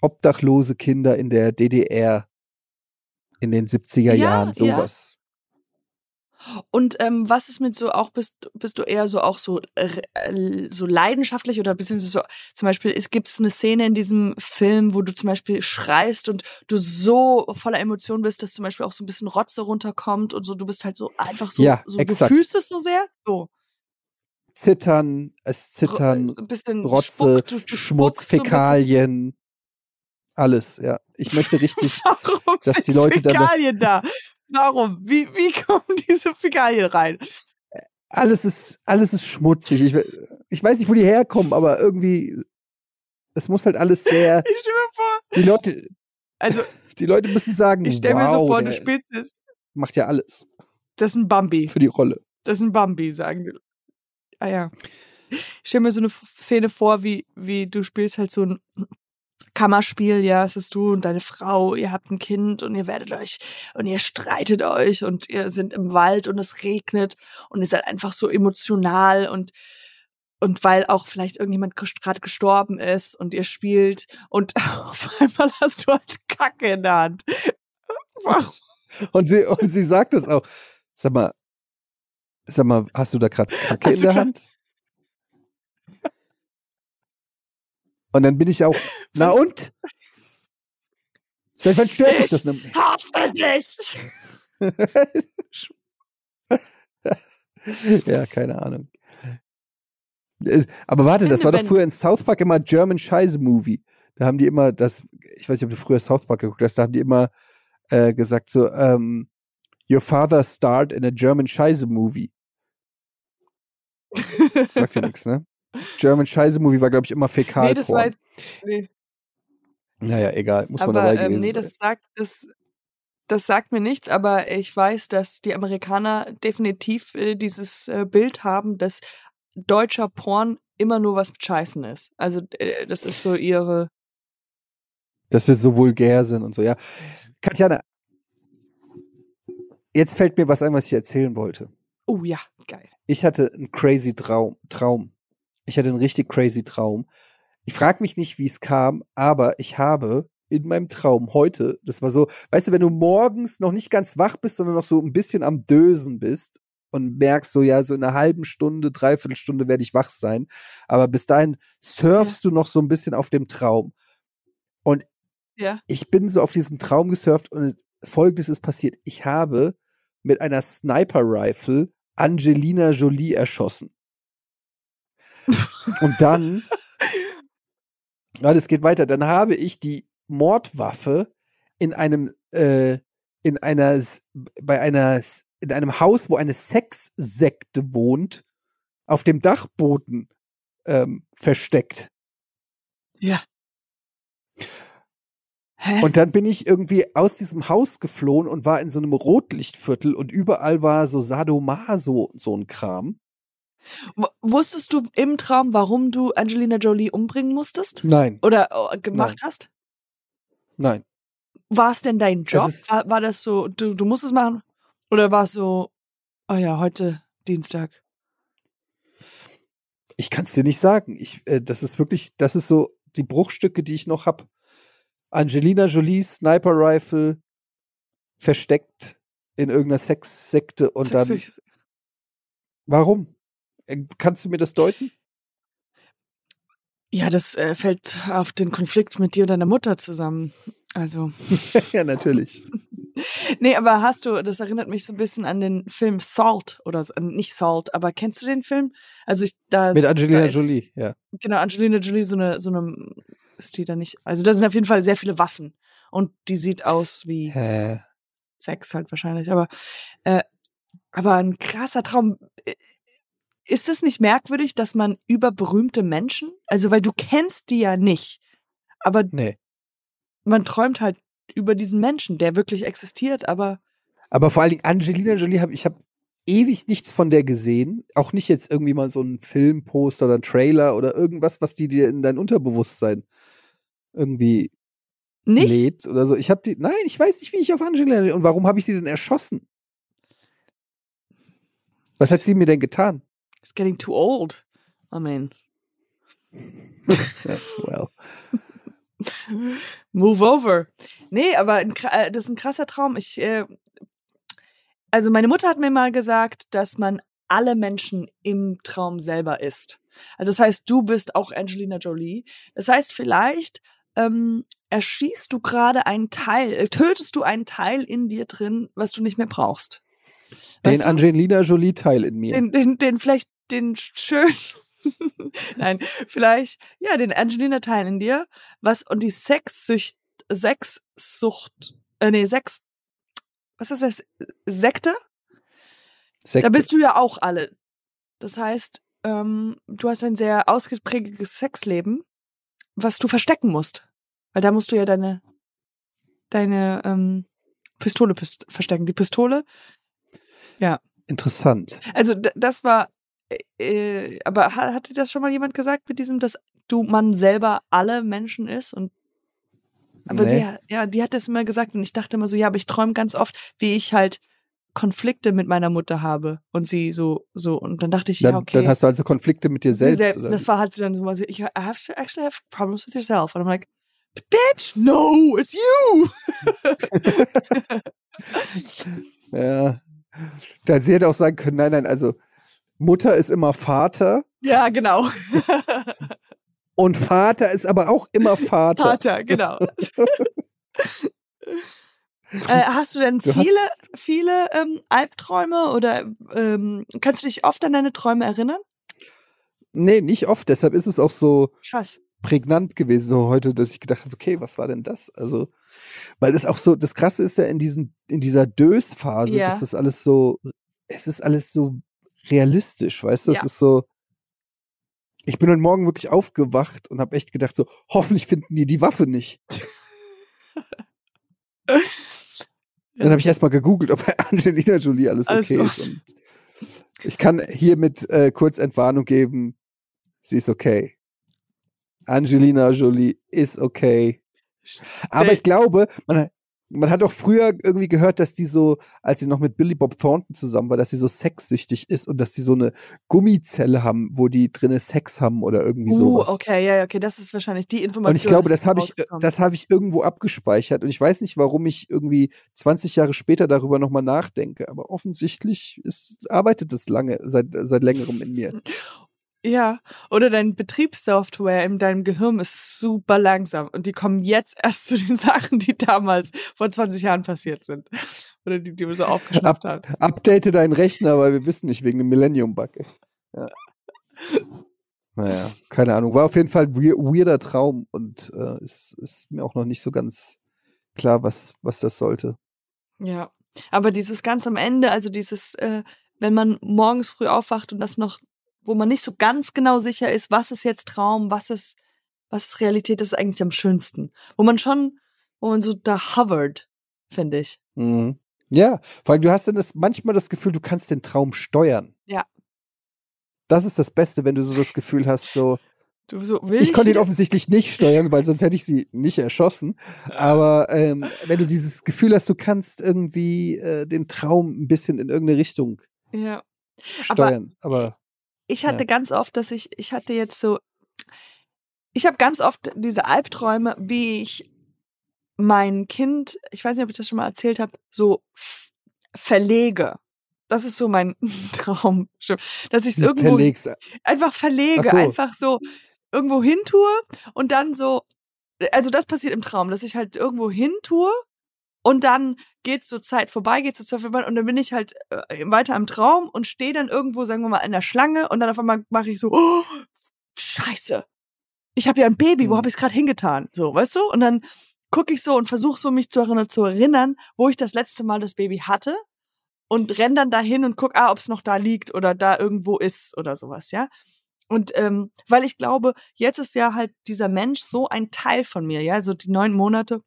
obdachlose Kinder in der DDR in den 70er Jahren, sowas. Und ähm, was ist mit so auch bist bist du eher so auch so äh, so leidenschaftlich oder beziehungsweise so zum Beispiel es gibt eine Szene in diesem Film, wo du zum Beispiel schreist und du so voller Emotion bist, dass zum Beispiel auch so ein bisschen Rotze runterkommt und so du bist halt so einfach so, ja, so du fühlst es so sehr? So Zittern, es zittern, Rotze, Spuck, Schmutz, Fäkalien, alles, ja. Ich möchte richtig, [LAUGHS] Warum dass die Leute Fäkalien da. Warum? Wie, wie kommen diese Fäkalien rein? Alles ist, alles ist schmutzig. Ich, ich weiß nicht, wo die herkommen, aber irgendwie, es muss halt alles sehr. [LAUGHS] Ich stelle mir vor. Die Leute, also, [LAUGHS] die Leute müssen sagen, ich stelle wow, mir so vor, du spielst es. Macht ja alles. Das ist ein Bambi. Für die Rolle. Das ist ein Bambi, sagen wir. Ah ja. Ich stelle mir so eine Szene vor, wie, wie du spielst halt so ein Kammerspiel, ja, es ist du und deine Frau, ihr habt ein Kind und ihr werdet euch und ihr streitet euch und ihr sind im Wald und es regnet und ihr seid einfach so emotional und und weil auch vielleicht irgendjemand gerade gestorben ist und ihr spielt und [LAUGHS] auf einmal hast du halt Kacke in der Hand. [LAUGHS] Warum? Und sie, und sie sagt es auch. Sag mal, sag mal, hast du da gerade Kacke in der Hand? Und dann bin ich auch, [LAUGHS] na und? Seit wann stört dich das? Ich hasse dich! [LAUGHS] ja, keine Ahnung. Äh, aber warte, das war doch früher in South Park immer German Scheiße Movie. Da haben die immer das, ich weiß nicht, ob du früher South Park geguckt hast, da haben die immer äh, gesagt so, um, Your father starred in a German Scheiße Movie. Sagt ja nichts, ne? German Scheiße Movie war, glaube ich, immer Fäkalporn. Nee, das weiß. Nee. Naja, egal, muss aber, man dabei ähm, gewesen nee, das sagt, das, das sagt mir nichts, aber ich weiß, dass die Amerikaner definitiv äh, dieses äh, Bild haben, dass deutscher Porn immer nur was mit Scheißen ist. Also äh, das ist so ihre. Dass wir so vulgär sind und so, ja. Katjana, jetzt fällt mir was ein, was ich erzählen wollte. Oh ja, geil. Ich hatte einen crazy Traum. Traum. Ich hatte einen richtig crazy Traum. Ich frage mich nicht, wie es kam, aber ich habe in meinem Traum heute, das war so, weißt du, wenn du morgens noch nicht ganz wach bist, sondern noch so ein bisschen am Dösen bist und merkst so, ja, so in einer halben Stunde, dreiviertel Stunde werde ich wach sein, aber bis dahin surfst du noch so ein bisschen auf dem Traum. Und Ja. ich bin so auf diesem Traum gesurft und folgendes ist passiert. Ich habe mit einer Sniper-Rifle Angelina Jolie erschossen. Und dann, ja, [LAUGHS] das geht weiter. Dann habe ich die Mordwaffe in einem, äh, in einer, bei einer, in einem Haus, wo eine Sexsekte wohnt, auf dem Dachboden ähm, versteckt. Ja. Hä? Und dann bin ich irgendwie aus diesem Haus geflohen und war in so einem Rotlichtviertel und überall war so Sadomaso und so ein Kram. W wusstest du im Traum, warum du Angelina Jolie umbringen musstest? Nein, Oder äh, gemacht hast? nein. War es denn dein Job? War, war das so, du, du musst es machen? Oder war es so, oh ja, heute Dienstag? Ich kann es dir nicht sagen. Ich, äh, das ist wirklich, das ist so die Bruchstücke, die ich noch hab. Angelina Jolie, Sniper Rifle, versteckt in irgendeiner Sexsekte und dann, warum? Äh, Kannst du mir das deuten? Ja, das äh, fällt auf den Konflikt mit dir und deiner Mutter zusammen. Also. [LAUGHS] ja, natürlich. [LAUGHS] Nee, aber hast du, das erinnert mich so ein bisschen an den Film Salt oder so, äh, nicht Salt, aber kennst du den Film? Also ich, da Mit Angelina da ist, Jolie, ja. Genau, Angelina Jolie, so eine, so eine, ist die da nicht, also da sind auf jeden Fall sehr viele Waffen und die sieht aus wie Hä? Sex halt wahrscheinlich, aber, äh, aber ein krasser Traum. Ist es nicht merkwürdig, dass man über berühmte Menschen, also weil du kennst die ja nicht, aber Nee. man träumt halt über diesen Menschen, der wirklich existiert, aber Aber vor allen Dingen Angelina Jolie, hab, ich habe ewig nichts von der gesehen. Auch nicht jetzt irgendwie mal so ein Filmposter oder ein Trailer oder irgendwas, was die dir in dein Unterbewusstsein irgendwie nicht. lebt oder so. Ich habe die, nein, ich weiß nicht, wie ich auf Angelina und warum habe ich sie denn erschossen? Was hat sie mir denn getan? It's getting too old. I mean, [LAUGHS] well. [LAUGHS] move over. Nee, aber ein, äh, das ist ein krasser Traum. Ich, äh, also meine Mutter hat mir mal gesagt, dass man alle Menschen im Traum selber ist. Also das heißt, du bist auch Angelina Jolie. Das heißt, vielleicht ähm, erschießt du gerade einen Teil, äh, tötest du einen Teil in dir drin, was du nicht mehr brauchst. Den Weißt du? Angelina Jolie-Teil in mir. den, den, den vielleicht den schön, [LAUGHS] nein, vielleicht, ja, den Angelina-Teil in dir, was, und die Sexsucht, Sexsucht, äh, nee, Sex, was ist das, Sekte? Sekte. Da bist du ja auch alle. Das heißt, ähm, du hast ein sehr ausgeprägtes Sexleben, was du verstecken musst. Weil da musst du ja deine, deine, ähm, Pistole pist verstecken. Die Pistole, Interessant. Also das war, äh, aber ha- hat dir das schon mal jemand gesagt mit diesem, dass du man selber alle Menschen ist und aber Nee. sie, ja, die hat das immer gesagt und ich dachte immer so, ja, aber ich träume ganz oft, wie ich halt Konflikte mit meiner Mutter habe und sie so so und dann dachte ich, Dann, ja okay. dann hast du also Konflikte mit dir selbst. selbst. oder? Das war halt so dann so, was ich I have to actually have problems with yourself and I'm like, bitch, no, it's you. [LAUGHS] ja. Da sie hätte auch sagen können, nein, nein, also Mutter ist immer Vater ja, genau. [LAUGHS] und Vater ist aber auch immer [LAUGHS] Vater. Vater, genau. [LAUGHS] Äh, hast du denn Du viele, viele ähm, Albträume oder ähm, kannst du dich oft an deine Träume erinnern? Nee, nicht oft, deshalb ist es auch so Krass. prägnant gewesen so heute, dass ich gedacht habe, okay, was war denn das? Also, weil es auch so, das Krasse ist ja in diesen, in dieser Dös-Phase, Ja. dass das alles so, es ist alles so realistisch, weißt du? Es Ja. ist so, Ich bin heute Morgen wirklich aufgewacht und habe echt gedacht, so, hoffentlich finden die die Waffe nicht. [LAUGHS] Dann habe ich erstmal gegoogelt, ob bei [LAUGHS] Angelina Jolie alles, alles okay gut. ist. Und ich kann hiermit äh, kurz Entwarnung geben. Sie ist okay. Angelina Jolie ist okay. Aber ich glaube, man, man hat auch früher irgendwie gehört, dass die so, als sie noch mit Billy Bob Thornton zusammen war, dass sie so sexsüchtig ist und dass sie so eine Gummizelle haben, wo die drinnen Sex haben oder irgendwie uh, sowas. okay, ja, okay, das ist wahrscheinlich die Information. Und ich glaube, das habe ich, das habe ich irgendwo abgespeichert und ich weiß nicht, warum ich irgendwie 20 Jahre später darüber nochmal nachdenke, aber offensichtlich ist, arbeitet das lange, seit, seit längerem in mir. [LAUGHS] Ja, oder dein Betriebssoftware in deinem Gehirn ist super langsam und die kommen jetzt erst zu den [LAUGHS] Sachen, die damals vor 20 Jahren passiert sind. Oder die, die du so aufgeschnappt Up, hast. Update deinen Rechner, weil wir wissen nicht, wegen dem Millennium-Bug. Ja. naja, keine Ahnung. War auf jeden Fall ein weirder Traum und äh, ist, ist mir auch noch nicht so ganz klar, was, was das sollte. Ja, aber dieses ganz am Ende, also dieses, äh, wenn man morgens früh aufwacht und das noch wo man nicht so ganz genau sicher ist, was ist jetzt Traum, was ist, was ist Realität, das ist eigentlich am schönsten. Wo man schon, wo man so da hovert, finde ich. Mhm. Ja, vor allem du hast dann das, manchmal das Gefühl, du kannst den Traum steuern. Ja. Das ist das Beste, wenn du so das Gefühl hast, so, Du, so, ich, ich konnte ihn offensichtlich nicht steuern, weil sonst hätte ich sie nicht erschossen. Aber ähm, wenn du dieses Gefühl hast, du kannst irgendwie äh, den Traum ein bisschen in irgendeine Richtung ja. steuern. Aber, aber ich hatte ja. ganz oft, dass ich, ich hatte jetzt so, ich habe ganz oft diese Albträume, wie ich mein Kind, ich weiß nicht, ob ich das schon mal erzählt habe, so verlege. Das ist so mein [LAUGHS] Traum, dass ich es irgendwo Verlegst. einfach verlege, so. einfach so irgendwo hin tue und dann so, also das passiert im Traum, dass ich halt irgendwo hin tue und dann geht so Zeit vorbei, geht so Zeit vorbei und dann bin ich halt äh, weiter im Traum und stehe dann irgendwo, sagen wir mal, in der Schlange und dann auf einmal mache ich so, oh, scheiße. Ich habe ja ein Baby, wo mhm. habe ich es gerade hingetan? So, weißt du? Und dann gucke ich so und versuche so mich zu erinnern, zu erinnern, wo ich das letzte Mal das Baby hatte und renn dann dahin und guck, ah, ob es noch da liegt oder da irgendwo ist oder sowas, ja. Und ähm, weil ich glaube, jetzt ist ja halt dieser Mensch so ein Teil von mir, ja, also die neun Monate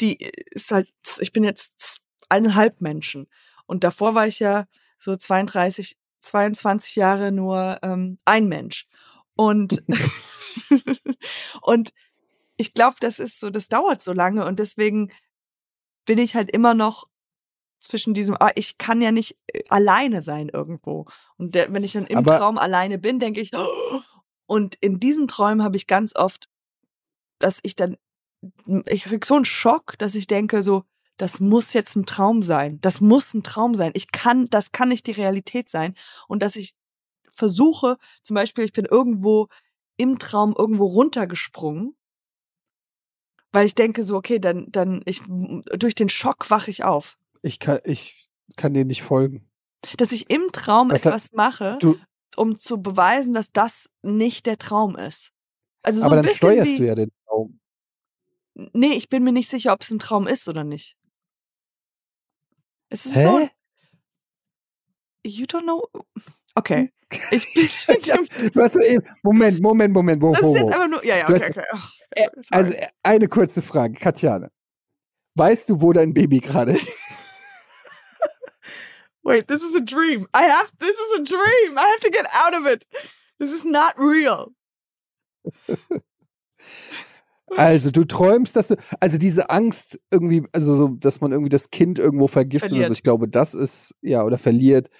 die ist halt, ich bin jetzt eineinhalb Menschen. Und davor war ich ja so 32, 22 Jahre nur ähm, ein Mensch. Und, [LAUGHS] [LAUGHS] und ich glaube, das ist so, das dauert so lange und deswegen bin ich halt immer noch zwischen diesem, ah, ich kann ja nicht äh, alleine sein irgendwo. Und der, wenn ich dann im Aber Traum alleine bin, denke ich, oh, [GASPS] und in diesen Träumen habe ich ganz oft, dass ich dann ich krieg so einen Schock, dass ich denke so, das muss jetzt ein Traum sein. Das muss ein Traum sein. Ich kann, das kann nicht die Realität sein. Und dass ich versuche, zum Beispiel, ich bin irgendwo im Traum irgendwo runtergesprungen, weil ich denke so, okay, dann, dann, ich, durch den Schock wache ich auf. Ich kann, ich kann dir nicht folgen. Dass ich im Traum Was etwas hat, mache, du, um zu beweisen, dass das nicht der Traum ist. Also so aber dann steuerst wie, du ja den. Nee, ich bin mir nicht sicher, ob es ein Traum ist oder nicht. Es ist Hä? so. You don't know. Okay. Ich bin. [LAUGHS] du hast eben. Moment, Moment, Moment. Wo, das wo, ist jetzt einfach nur. Ja, ja, okay, hast, okay. Oh, also, eine kurze Frage, Katjane. Weißt du, wo dein Baby gerade ist? [LAUGHS] Wait, this is a dream. I have. This is a dream. I have to get out of it. This is not real. [LAUGHS] Also du träumst, dass du, also diese Angst irgendwie, also so, dass man irgendwie das Kind irgendwo vergisst verliert. oder so, ich glaube, das ist, ja, oder verliert,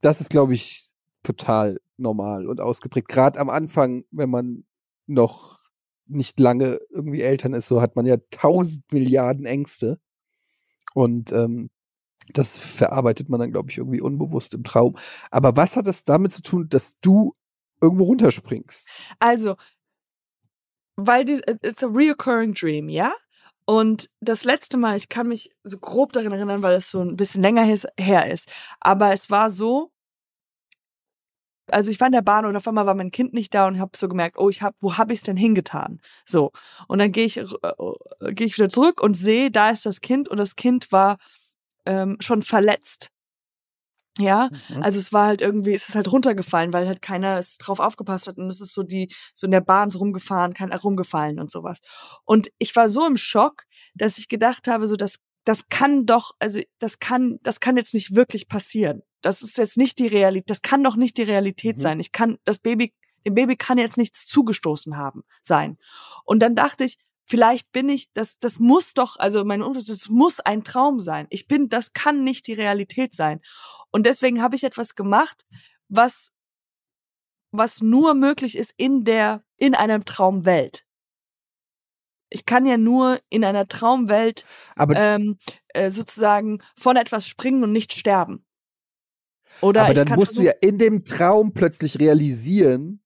das ist, glaube ich, total normal und ausgeprägt. Gerade am Anfang, wenn man noch nicht lange irgendwie Eltern ist, so hat man ja tausend Milliarden Ängste. Und ähm, das verarbeitet man dann, glaube ich, irgendwie unbewusst im Traum. Aber was hat das damit zu tun, dass du irgendwo runterspringst? Also, weil die, äh, it's a reoccurring dream, ja? Und das letzte Mal, ich kann mich so grob daran erinnern, weil es so ein bisschen länger her ist, aber es war so, also ich war in der Bahn und auf einmal war mein Kind nicht da und habe so gemerkt, oh, ich hab, wo habe ich es denn hingetan? So und dann gehe ich äh, äh, gehe ich wieder zurück und sehe, da ist das Kind und das Kind war ähm, schon verletzt Ja, mhm. also es war halt irgendwie, es ist halt runtergefallen, weil halt keiner es drauf aufgepasst hat und es ist so die, so in der Bahn so rumgefahren, kein, rumgefallen und sowas. Und ich war so im Schock, dass ich gedacht habe, so das, das kann doch, also das kann, das kann jetzt nicht wirklich passieren. Das ist jetzt nicht die Realität, das kann doch nicht die Realität mhm. sein. Ich kann, das Baby, dem Baby kann jetzt nichts zugestoßen haben, sein. Und dann dachte ich, vielleicht bin ich, das, das muss doch, also mein Unverständnis, das muss ein Traum sein. Ich bin, das kann nicht die Realität sein. Und deswegen habe ich etwas gemacht, was, was nur möglich ist in der, in einer Traumwelt. Ich kann ja nur in einer Traumwelt ähm, äh, sozusagen von etwas springen und nicht sterben. Oder aber dann musst du ja in dem Traum plötzlich realisieren,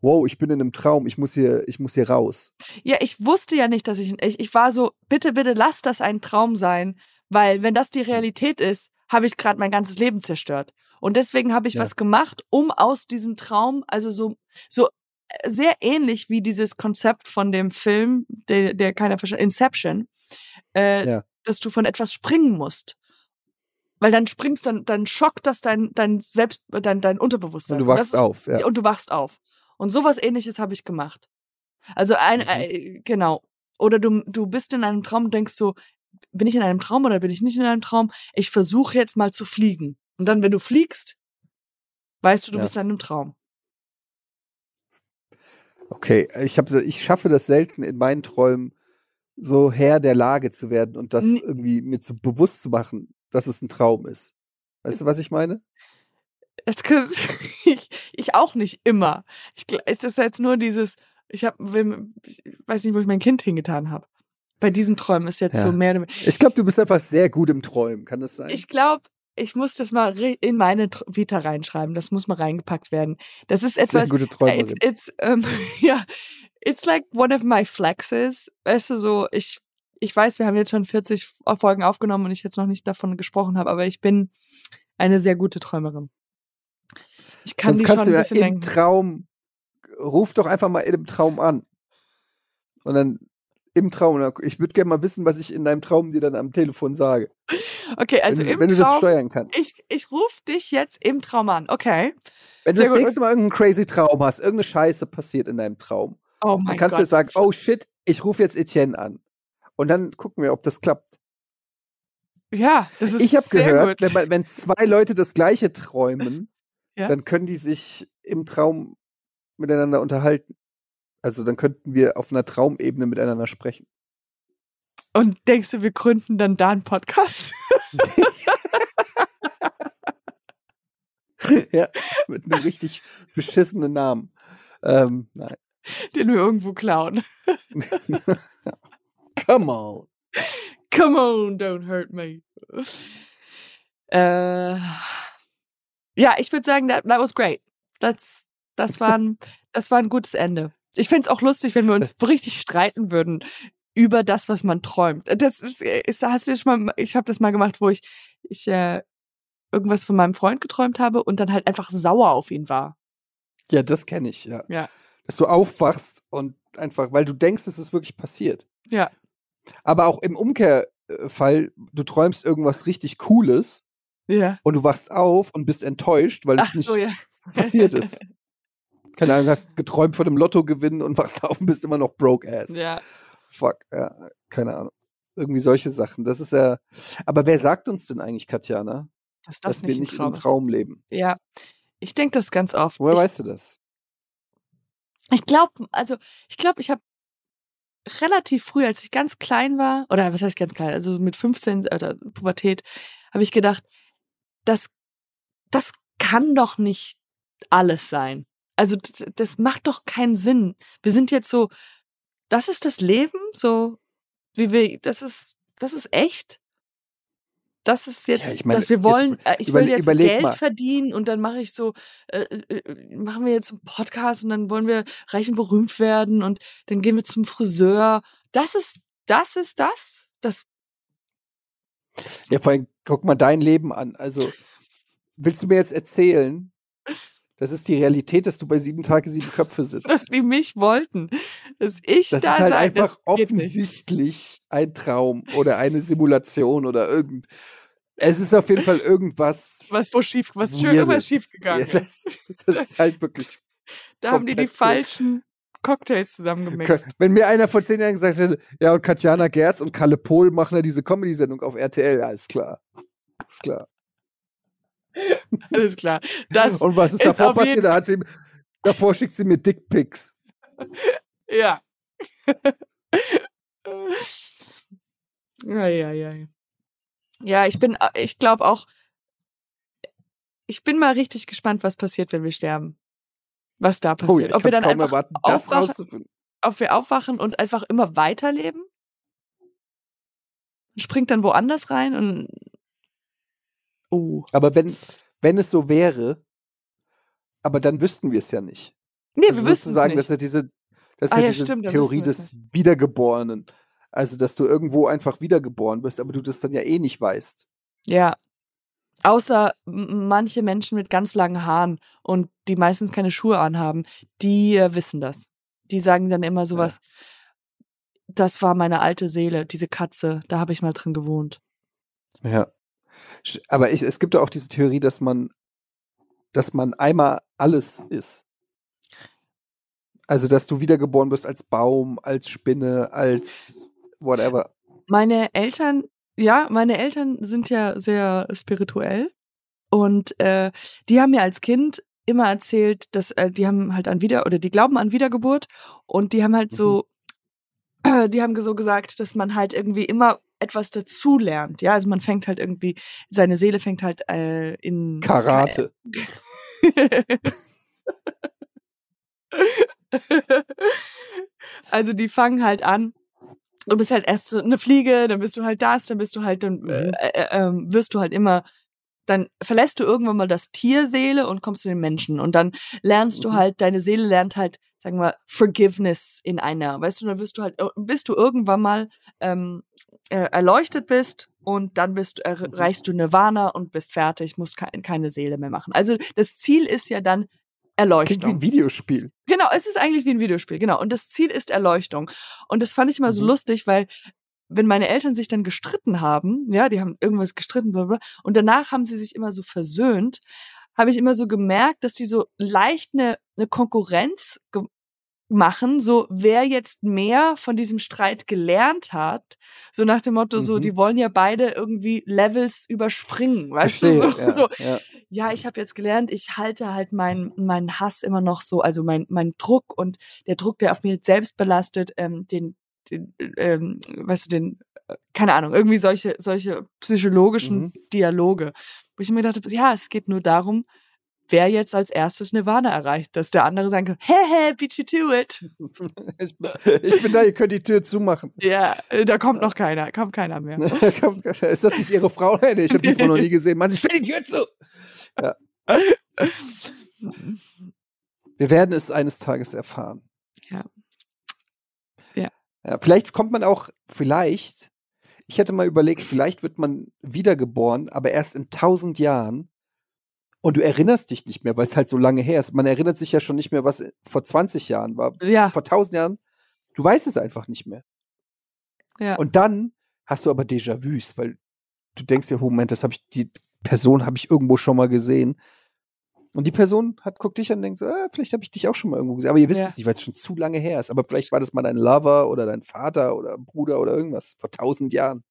wow, ich bin in einem Traum, ich muss hier, ich muss hier raus. Ja, ich wusste ja nicht, dass ich, ich, ich war so, bitte, bitte lass das ein Traum sein, weil wenn das die Realität ist, habe ich gerade mein ganzes Leben zerstört. Und deswegen habe ich ja. was gemacht, um aus diesem Traum, also so, so äh, sehr ähnlich wie dieses Konzept von dem Film, der, der keiner versteht, Inception, äh, ja. dass du von etwas springen musst. Weil dann springst, dann, dann schockt das dein, dein Selbst, dein, dein Unterbewusstsein. Und du wachst und auf, ja. Und du wachst auf. Und sowas ähnliches habe ich gemacht. Also ein, mhm. äh, genau. Oder du, du bist in einem Traum und denkst so, bin ich in einem Traum oder bin ich nicht in einem Traum? Ich versuche jetzt mal zu fliegen. Und dann, wenn du fliegst, weißt du, du ja. bist in einem Traum. Okay, ich, hab, ich schaffe das selten in meinen Träumen, so Herr der Lage zu werden und das N irgendwie mir zu bewusst zu machen, dass es ein Traum ist. Weißt du, was ich meine? [LAUGHS] ich, ich auch nicht immer. Ich, es ist jetzt nur dieses, ich habe, ich weiß nicht, wo ich mein Kind hingetan habe bei diesen Träumen ist jetzt ja. so mehr. Ich glaube, du bist einfach sehr gut im Träumen, kann das sein? Ich glaube, ich muss das mal in meine Vita reinschreiben. Das muss mal reingepackt werden. Das ist etwas. Sehr gute Träumerin. It's, it's um, [LAUGHS] ja, it's like one of my flexes. Weißt du, so, ich, ich weiß, wir haben jetzt schon 40 Folgen aufgenommen und ich jetzt noch nicht davon gesprochen habe, aber ich bin eine sehr gute Träumerin. Ich kann Sonst kannst du ja im denken. Traum, ruf doch einfach mal in dem Traum an. Und dann im Traum. Ich würde gerne mal wissen, was ich in deinem Traum dir dann am Telefon sage. Okay, also wenn, im wenn Traum, du das steuern kannst. Ich, ich rufe dich jetzt im Traum an, okay. Wenn du Sehr das gut. nächste Mal irgendeinen crazy Traum hast, irgendeine Scheiße passiert in deinem Traum, oh dann kannst Gott. du sagen, oh shit, ich rufe jetzt Etienne an. Und dann gucken wir, ob das klappt. Ja, das ist Ich habe gehört, wenn, wenn, zwei Leute das gleiche träumen, ja? dann können die sich im Traum miteinander unterhalten. Also dann könnten wir auf einer Traumebene miteinander sprechen. Und denkst du, wir gründen dann da einen Podcast? [LAUGHS] ja, mit einem richtig beschissenen Namen. Ähm, nein. [LAUGHS] Den wir irgendwo klauen. [LAUGHS] Come on. Come on, don't hurt me. Äh, ja, ich würde sagen, that, that was great. Das, [LAUGHS] das, war ein, das war ein gutes Ende. Ich fände es auch lustig, wenn wir uns [LAUGHS] richtig streiten würden über das, was man träumt. Das ist, ist hast du schon mal, ich habe das mal gemacht, wo ich, ich äh, irgendwas von meinem Freund geträumt habe und dann halt einfach sauer auf ihn war. Ja, das kenne ich, ja. Ja. Dass du aufwachst und einfach, weil du denkst, es ist wirklich passiert. Ja. Aber auch im Umkehrfall, du träumst irgendwas richtig Cooles. Ja. Und du wachst auf und bist enttäuscht, weil Ach es nicht so, ja. passiert [LAUGHS] ist. keine Ahnung, hast geträumt von einem Lottogewinn und wachst [LAUGHS] auf und bist immer noch broke ass. Ja. Fuck, ja, keine Ahnung. Irgendwie solche Sachen. Das ist ja. Aber wer sagt uns denn eigentlich, Katjana, dass, das dass wir nicht im Traum leben? Ja. Ich denke das ganz oft. Woher ich, weißt du das? Ich glaube, also ich glaube, ich habe relativ früh, als ich ganz klein war, oder was heißt ganz klein, also mit 15 oder Pubertät, habe ich gedacht, das, das kann doch nicht alles sein. Also das macht doch keinen Sinn. Wir sind jetzt so, das ist das Leben, so wie wir, das ist, das ist echt. Das ist jetzt, ja, ich meine, dass wir wollen, jetzt, äh, ich will jetzt Geld mal. verdienen und dann mache ich so, äh, äh, äh, machen wir jetzt einen Podcast und dann wollen wir reich und berühmt werden und dann gehen wir zum Friseur. Das ist, das ist das. Das. Ja, vor allem, guck mal dein Leben an. Also, willst du mir jetzt erzählen, das ist die Realität, dass du bei sieben Tage sieben Köpfe [LAUGHS] sitzt. Dass die mich wollten. Dass ich das da ist halt sein, einfach offensichtlich ein Traum oder eine Simulation oder irgend. Es ist auf jeden Fall irgendwas. Was wo schief, was schön irgendwas schief gegangen ja, das, das ist halt wirklich. Da haben die die falschen Cocktails zusammengemixt. Wenn mir einer vor zehn Jahren gesagt hätte, ja, und Katjana Gerz und Kalle Pohl machen ja diese Comedy-Sendung auf RTL, ja, ist klar. Ist klar. Alles klar. Das und was ist, ist davor passiert? Da hat sie, davor schickt sie mir Dickpics. Ja. ja, ja, ja. Ja, ich bin, ich glaube auch, ich bin mal richtig gespannt, was passiert, wenn wir sterben. Was da passiert. Oh, ich ob wir dann kaum einfach erwarten, das aufwachen, rauszufinden. ob wir aufwachen und einfach immer weiterleben? Springt dann woanders rein und oh. Aber wenn, wenn es so wäre, aber dann wüssten wir es ja nicht. Nee, also wir wüssten es das ist nicht. ja diese, das ist Ah, ja ja, diese stimmt, Theorie des Wiedergeborenen. Also, dass du irgendwo einfach wiedergeboren bist, aber du das dann ja eh nicht weißt. Ja. Außer manche Menschen mit ganz langen Haaren und die meistens keine Schuhe anhaben, die äh, wissen das. Die sagen dann immer sowas, das war meine alte Seele, diese Katze, da habe ich mal drin gewohnt. Ja. Aber ich, es gibt ja auch diese Theorie, dass man, dass man einmal alles ist. Also, dass du wiedergeboren bist als Baum, als Spinne, als whatever. Meine Eltern, ja, meine Eltern sind ja sehr spirituell und äh, die haben mir als Kind immer erzählt, dass äh, die haben halt an Wieder oder die glauben an Wiedergeburt und die haben halt so, [CLEARS THROAT] die haben so gesagt, dass man halt irgendwie immer etwas dazu lernt. Ja, also man fängt halt irgendwie, seine Seele fängt halt äh, in Karate. [LAUGHS] also die fangen halt an. Du bist halt erst so eine Fliege, dann bist du halt das, dann bist du halt, dann äh, Mhm. äh, ähm, wirst du halt immer, dann verlässt du irgendwann mal das Tierseele und kommst zu den Menschen. Und dann lernst du Mhm. halt, deine Seele lernt halt, sagen wir, Forgiveness in einer. Weißt du, dann wirst du halt, äh, bis du irgendwann mal ähm, äh, erleuchtet bist und dann bist du, Mhm. erreichst du Nirvana und bist fertig, musst ke keine Seele mehr machen. Also das Ziel ist ja dann Das Erleuchtung. klingt wie ein Videospiel. Genau, es ist eigentlich wie ein Videospiel, genau. Und das Ziel ist Erleuchtung. Und das fand ich immer so Mhm. lustig, weil wenn meine Eltern sich dann gestritten haben, ja, die haben irgendwas gestritten, bla bla, und danach haben sie sich immer so versöhnt, habe ich immer so gemerkt, dass die so leicht eine, eine Konkurrenz ge machen, so wer jetzt mehr von diesem Streit gelernt hat, so nach dem Motto, so Mhm. die wollen ja beide irgendwie Levels überspringen, weißt Verstehe. du, so, ja, so ja. ja, ich habe jetzt gelernt, ich halte halt meinen meinen Hass immer noch so, also mein mein Druck und der Druck, der auf mir selbst belastet, ähm, den, den ähm, weißt du, den äh, keine Ahnung, irgendwie solche solche psychologischen Mhm. Dialoge, wo ich mir gedacht habe, ja, es geht nur darum, wer jetzt als erstes Nirvana erreicht, dass der andere sagen kann, hä, hä, beat you to it. Ich, bin, ich bin da, ihr könnt die Tür zumachen. Ja, äh, da kommt noch keiner, kommt keiner mehr. [LAUGHS] ist das nicht ihre Frau? [LAUGHS] Nee, ich habe die Frau noch nie gesehen. Mann, sie stellt die Tür zu. Ja. Wir werden es eines Tages erfahren. Ja. Ja. ja. Vielleicht kommt man auch, vielleicht, ich hätte mal überlegt, vielleicht wird man wiedergeboren, aber erst in tausend Jahren. Und du erinnerst dich nicht mehr, weil es halt so lange her ist. Man erinnert sich ja schon nicht mehr, was vor 20 Jahren war. Ja. Vor tausend Jahren. Du weißt es einfach nicht mehr. Ja. Und dann hast du aber Déjà-vus, weil du denkst dir, oh, Moment, das habe ich, die Person habe ich irgendwo schon mal gesehen. Und die Person hat, guckt dich an und denkt so, ah, vielleicht habe ich dich auch schon mal irgendwo gesehen. Aber ihr wisst Ja. es nicht, weil es schon zu lange her ist. Aber vielleicht war das mal dein Lover oder dein Vater oder Bruder oder irgendwas vor tausend Jahren.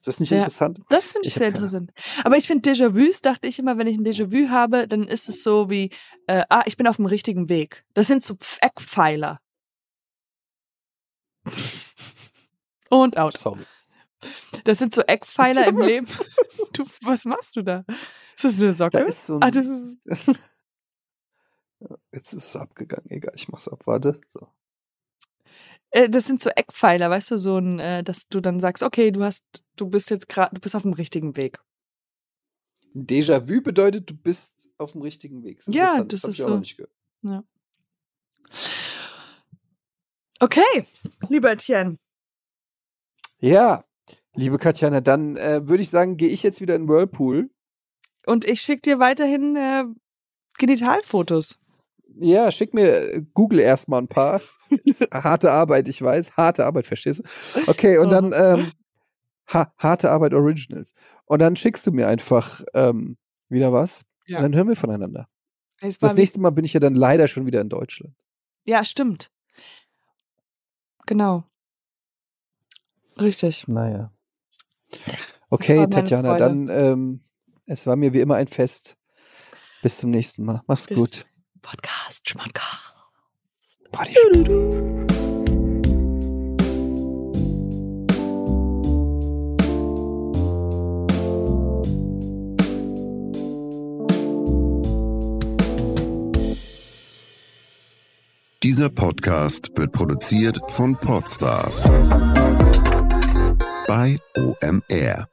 Ist das nicht Ja. interessant? Das finde ich, Ich sehr interessant. Aber ich finde Déjà-vus, dachte ich immer, wenn ich ein Déjà-vu habe, dann ist es so wie, äh, ah, ich bin auf dem richtigen Weg. Das sind so Eckpfeiler. [LAUGHS] Und out. Sorry. Das sind so Eckpfeiler im [LAUGHS] Leben. [LAUGHS] Du, was machst du da? Ist das eine Socke? Da ist so ein, ah, das ist, jetzt ist es abgegangen. Egal, ich mach's ab. Warte. So. Äh, das sind so Eckpfeiler, weißt du, so ein, äh, dass du dann sagst, okay, du hast, du bist jetzt gerade, du bist auf dem richtigen Weg. Ein Déjà-vu bedeutet, du bist auf dem richtigen Weg. Ja, interessant, das hab ist ich auch so. noch nicht gehört. Okay, lieber Etienne. Ja, liebe Katjana, dann äh, würde ich sagen, gehe ich jetzt wieder in Whirlpool. Und ich schicke dir weiterhin äh, Genitalfotos. Ja, schick mir, äh, google erstmal ein paar. [LAUGHS] Harte Arbeit, ich weiß. Harte Arbeit, verstehst du? Okay, und dann ähm, ha harte Arbeit Originals. Und dann schickst du mir einfach ähm, wieder was. Ja. Und dann hören wir voneinander. Das nächste Mal bin ich ja dann leider schon wieder in Deutschland. Ja, stimmt. Genau. Richtig. Naja. Okay, Tatjana, Freude. dann ähm, es war mir wie immer ein Fest. Bis zum nächsten Mal. Mach's Bis gut. Podcast Schmanka. Party Dieser Podcast wird produziert von Podstars bei OMR.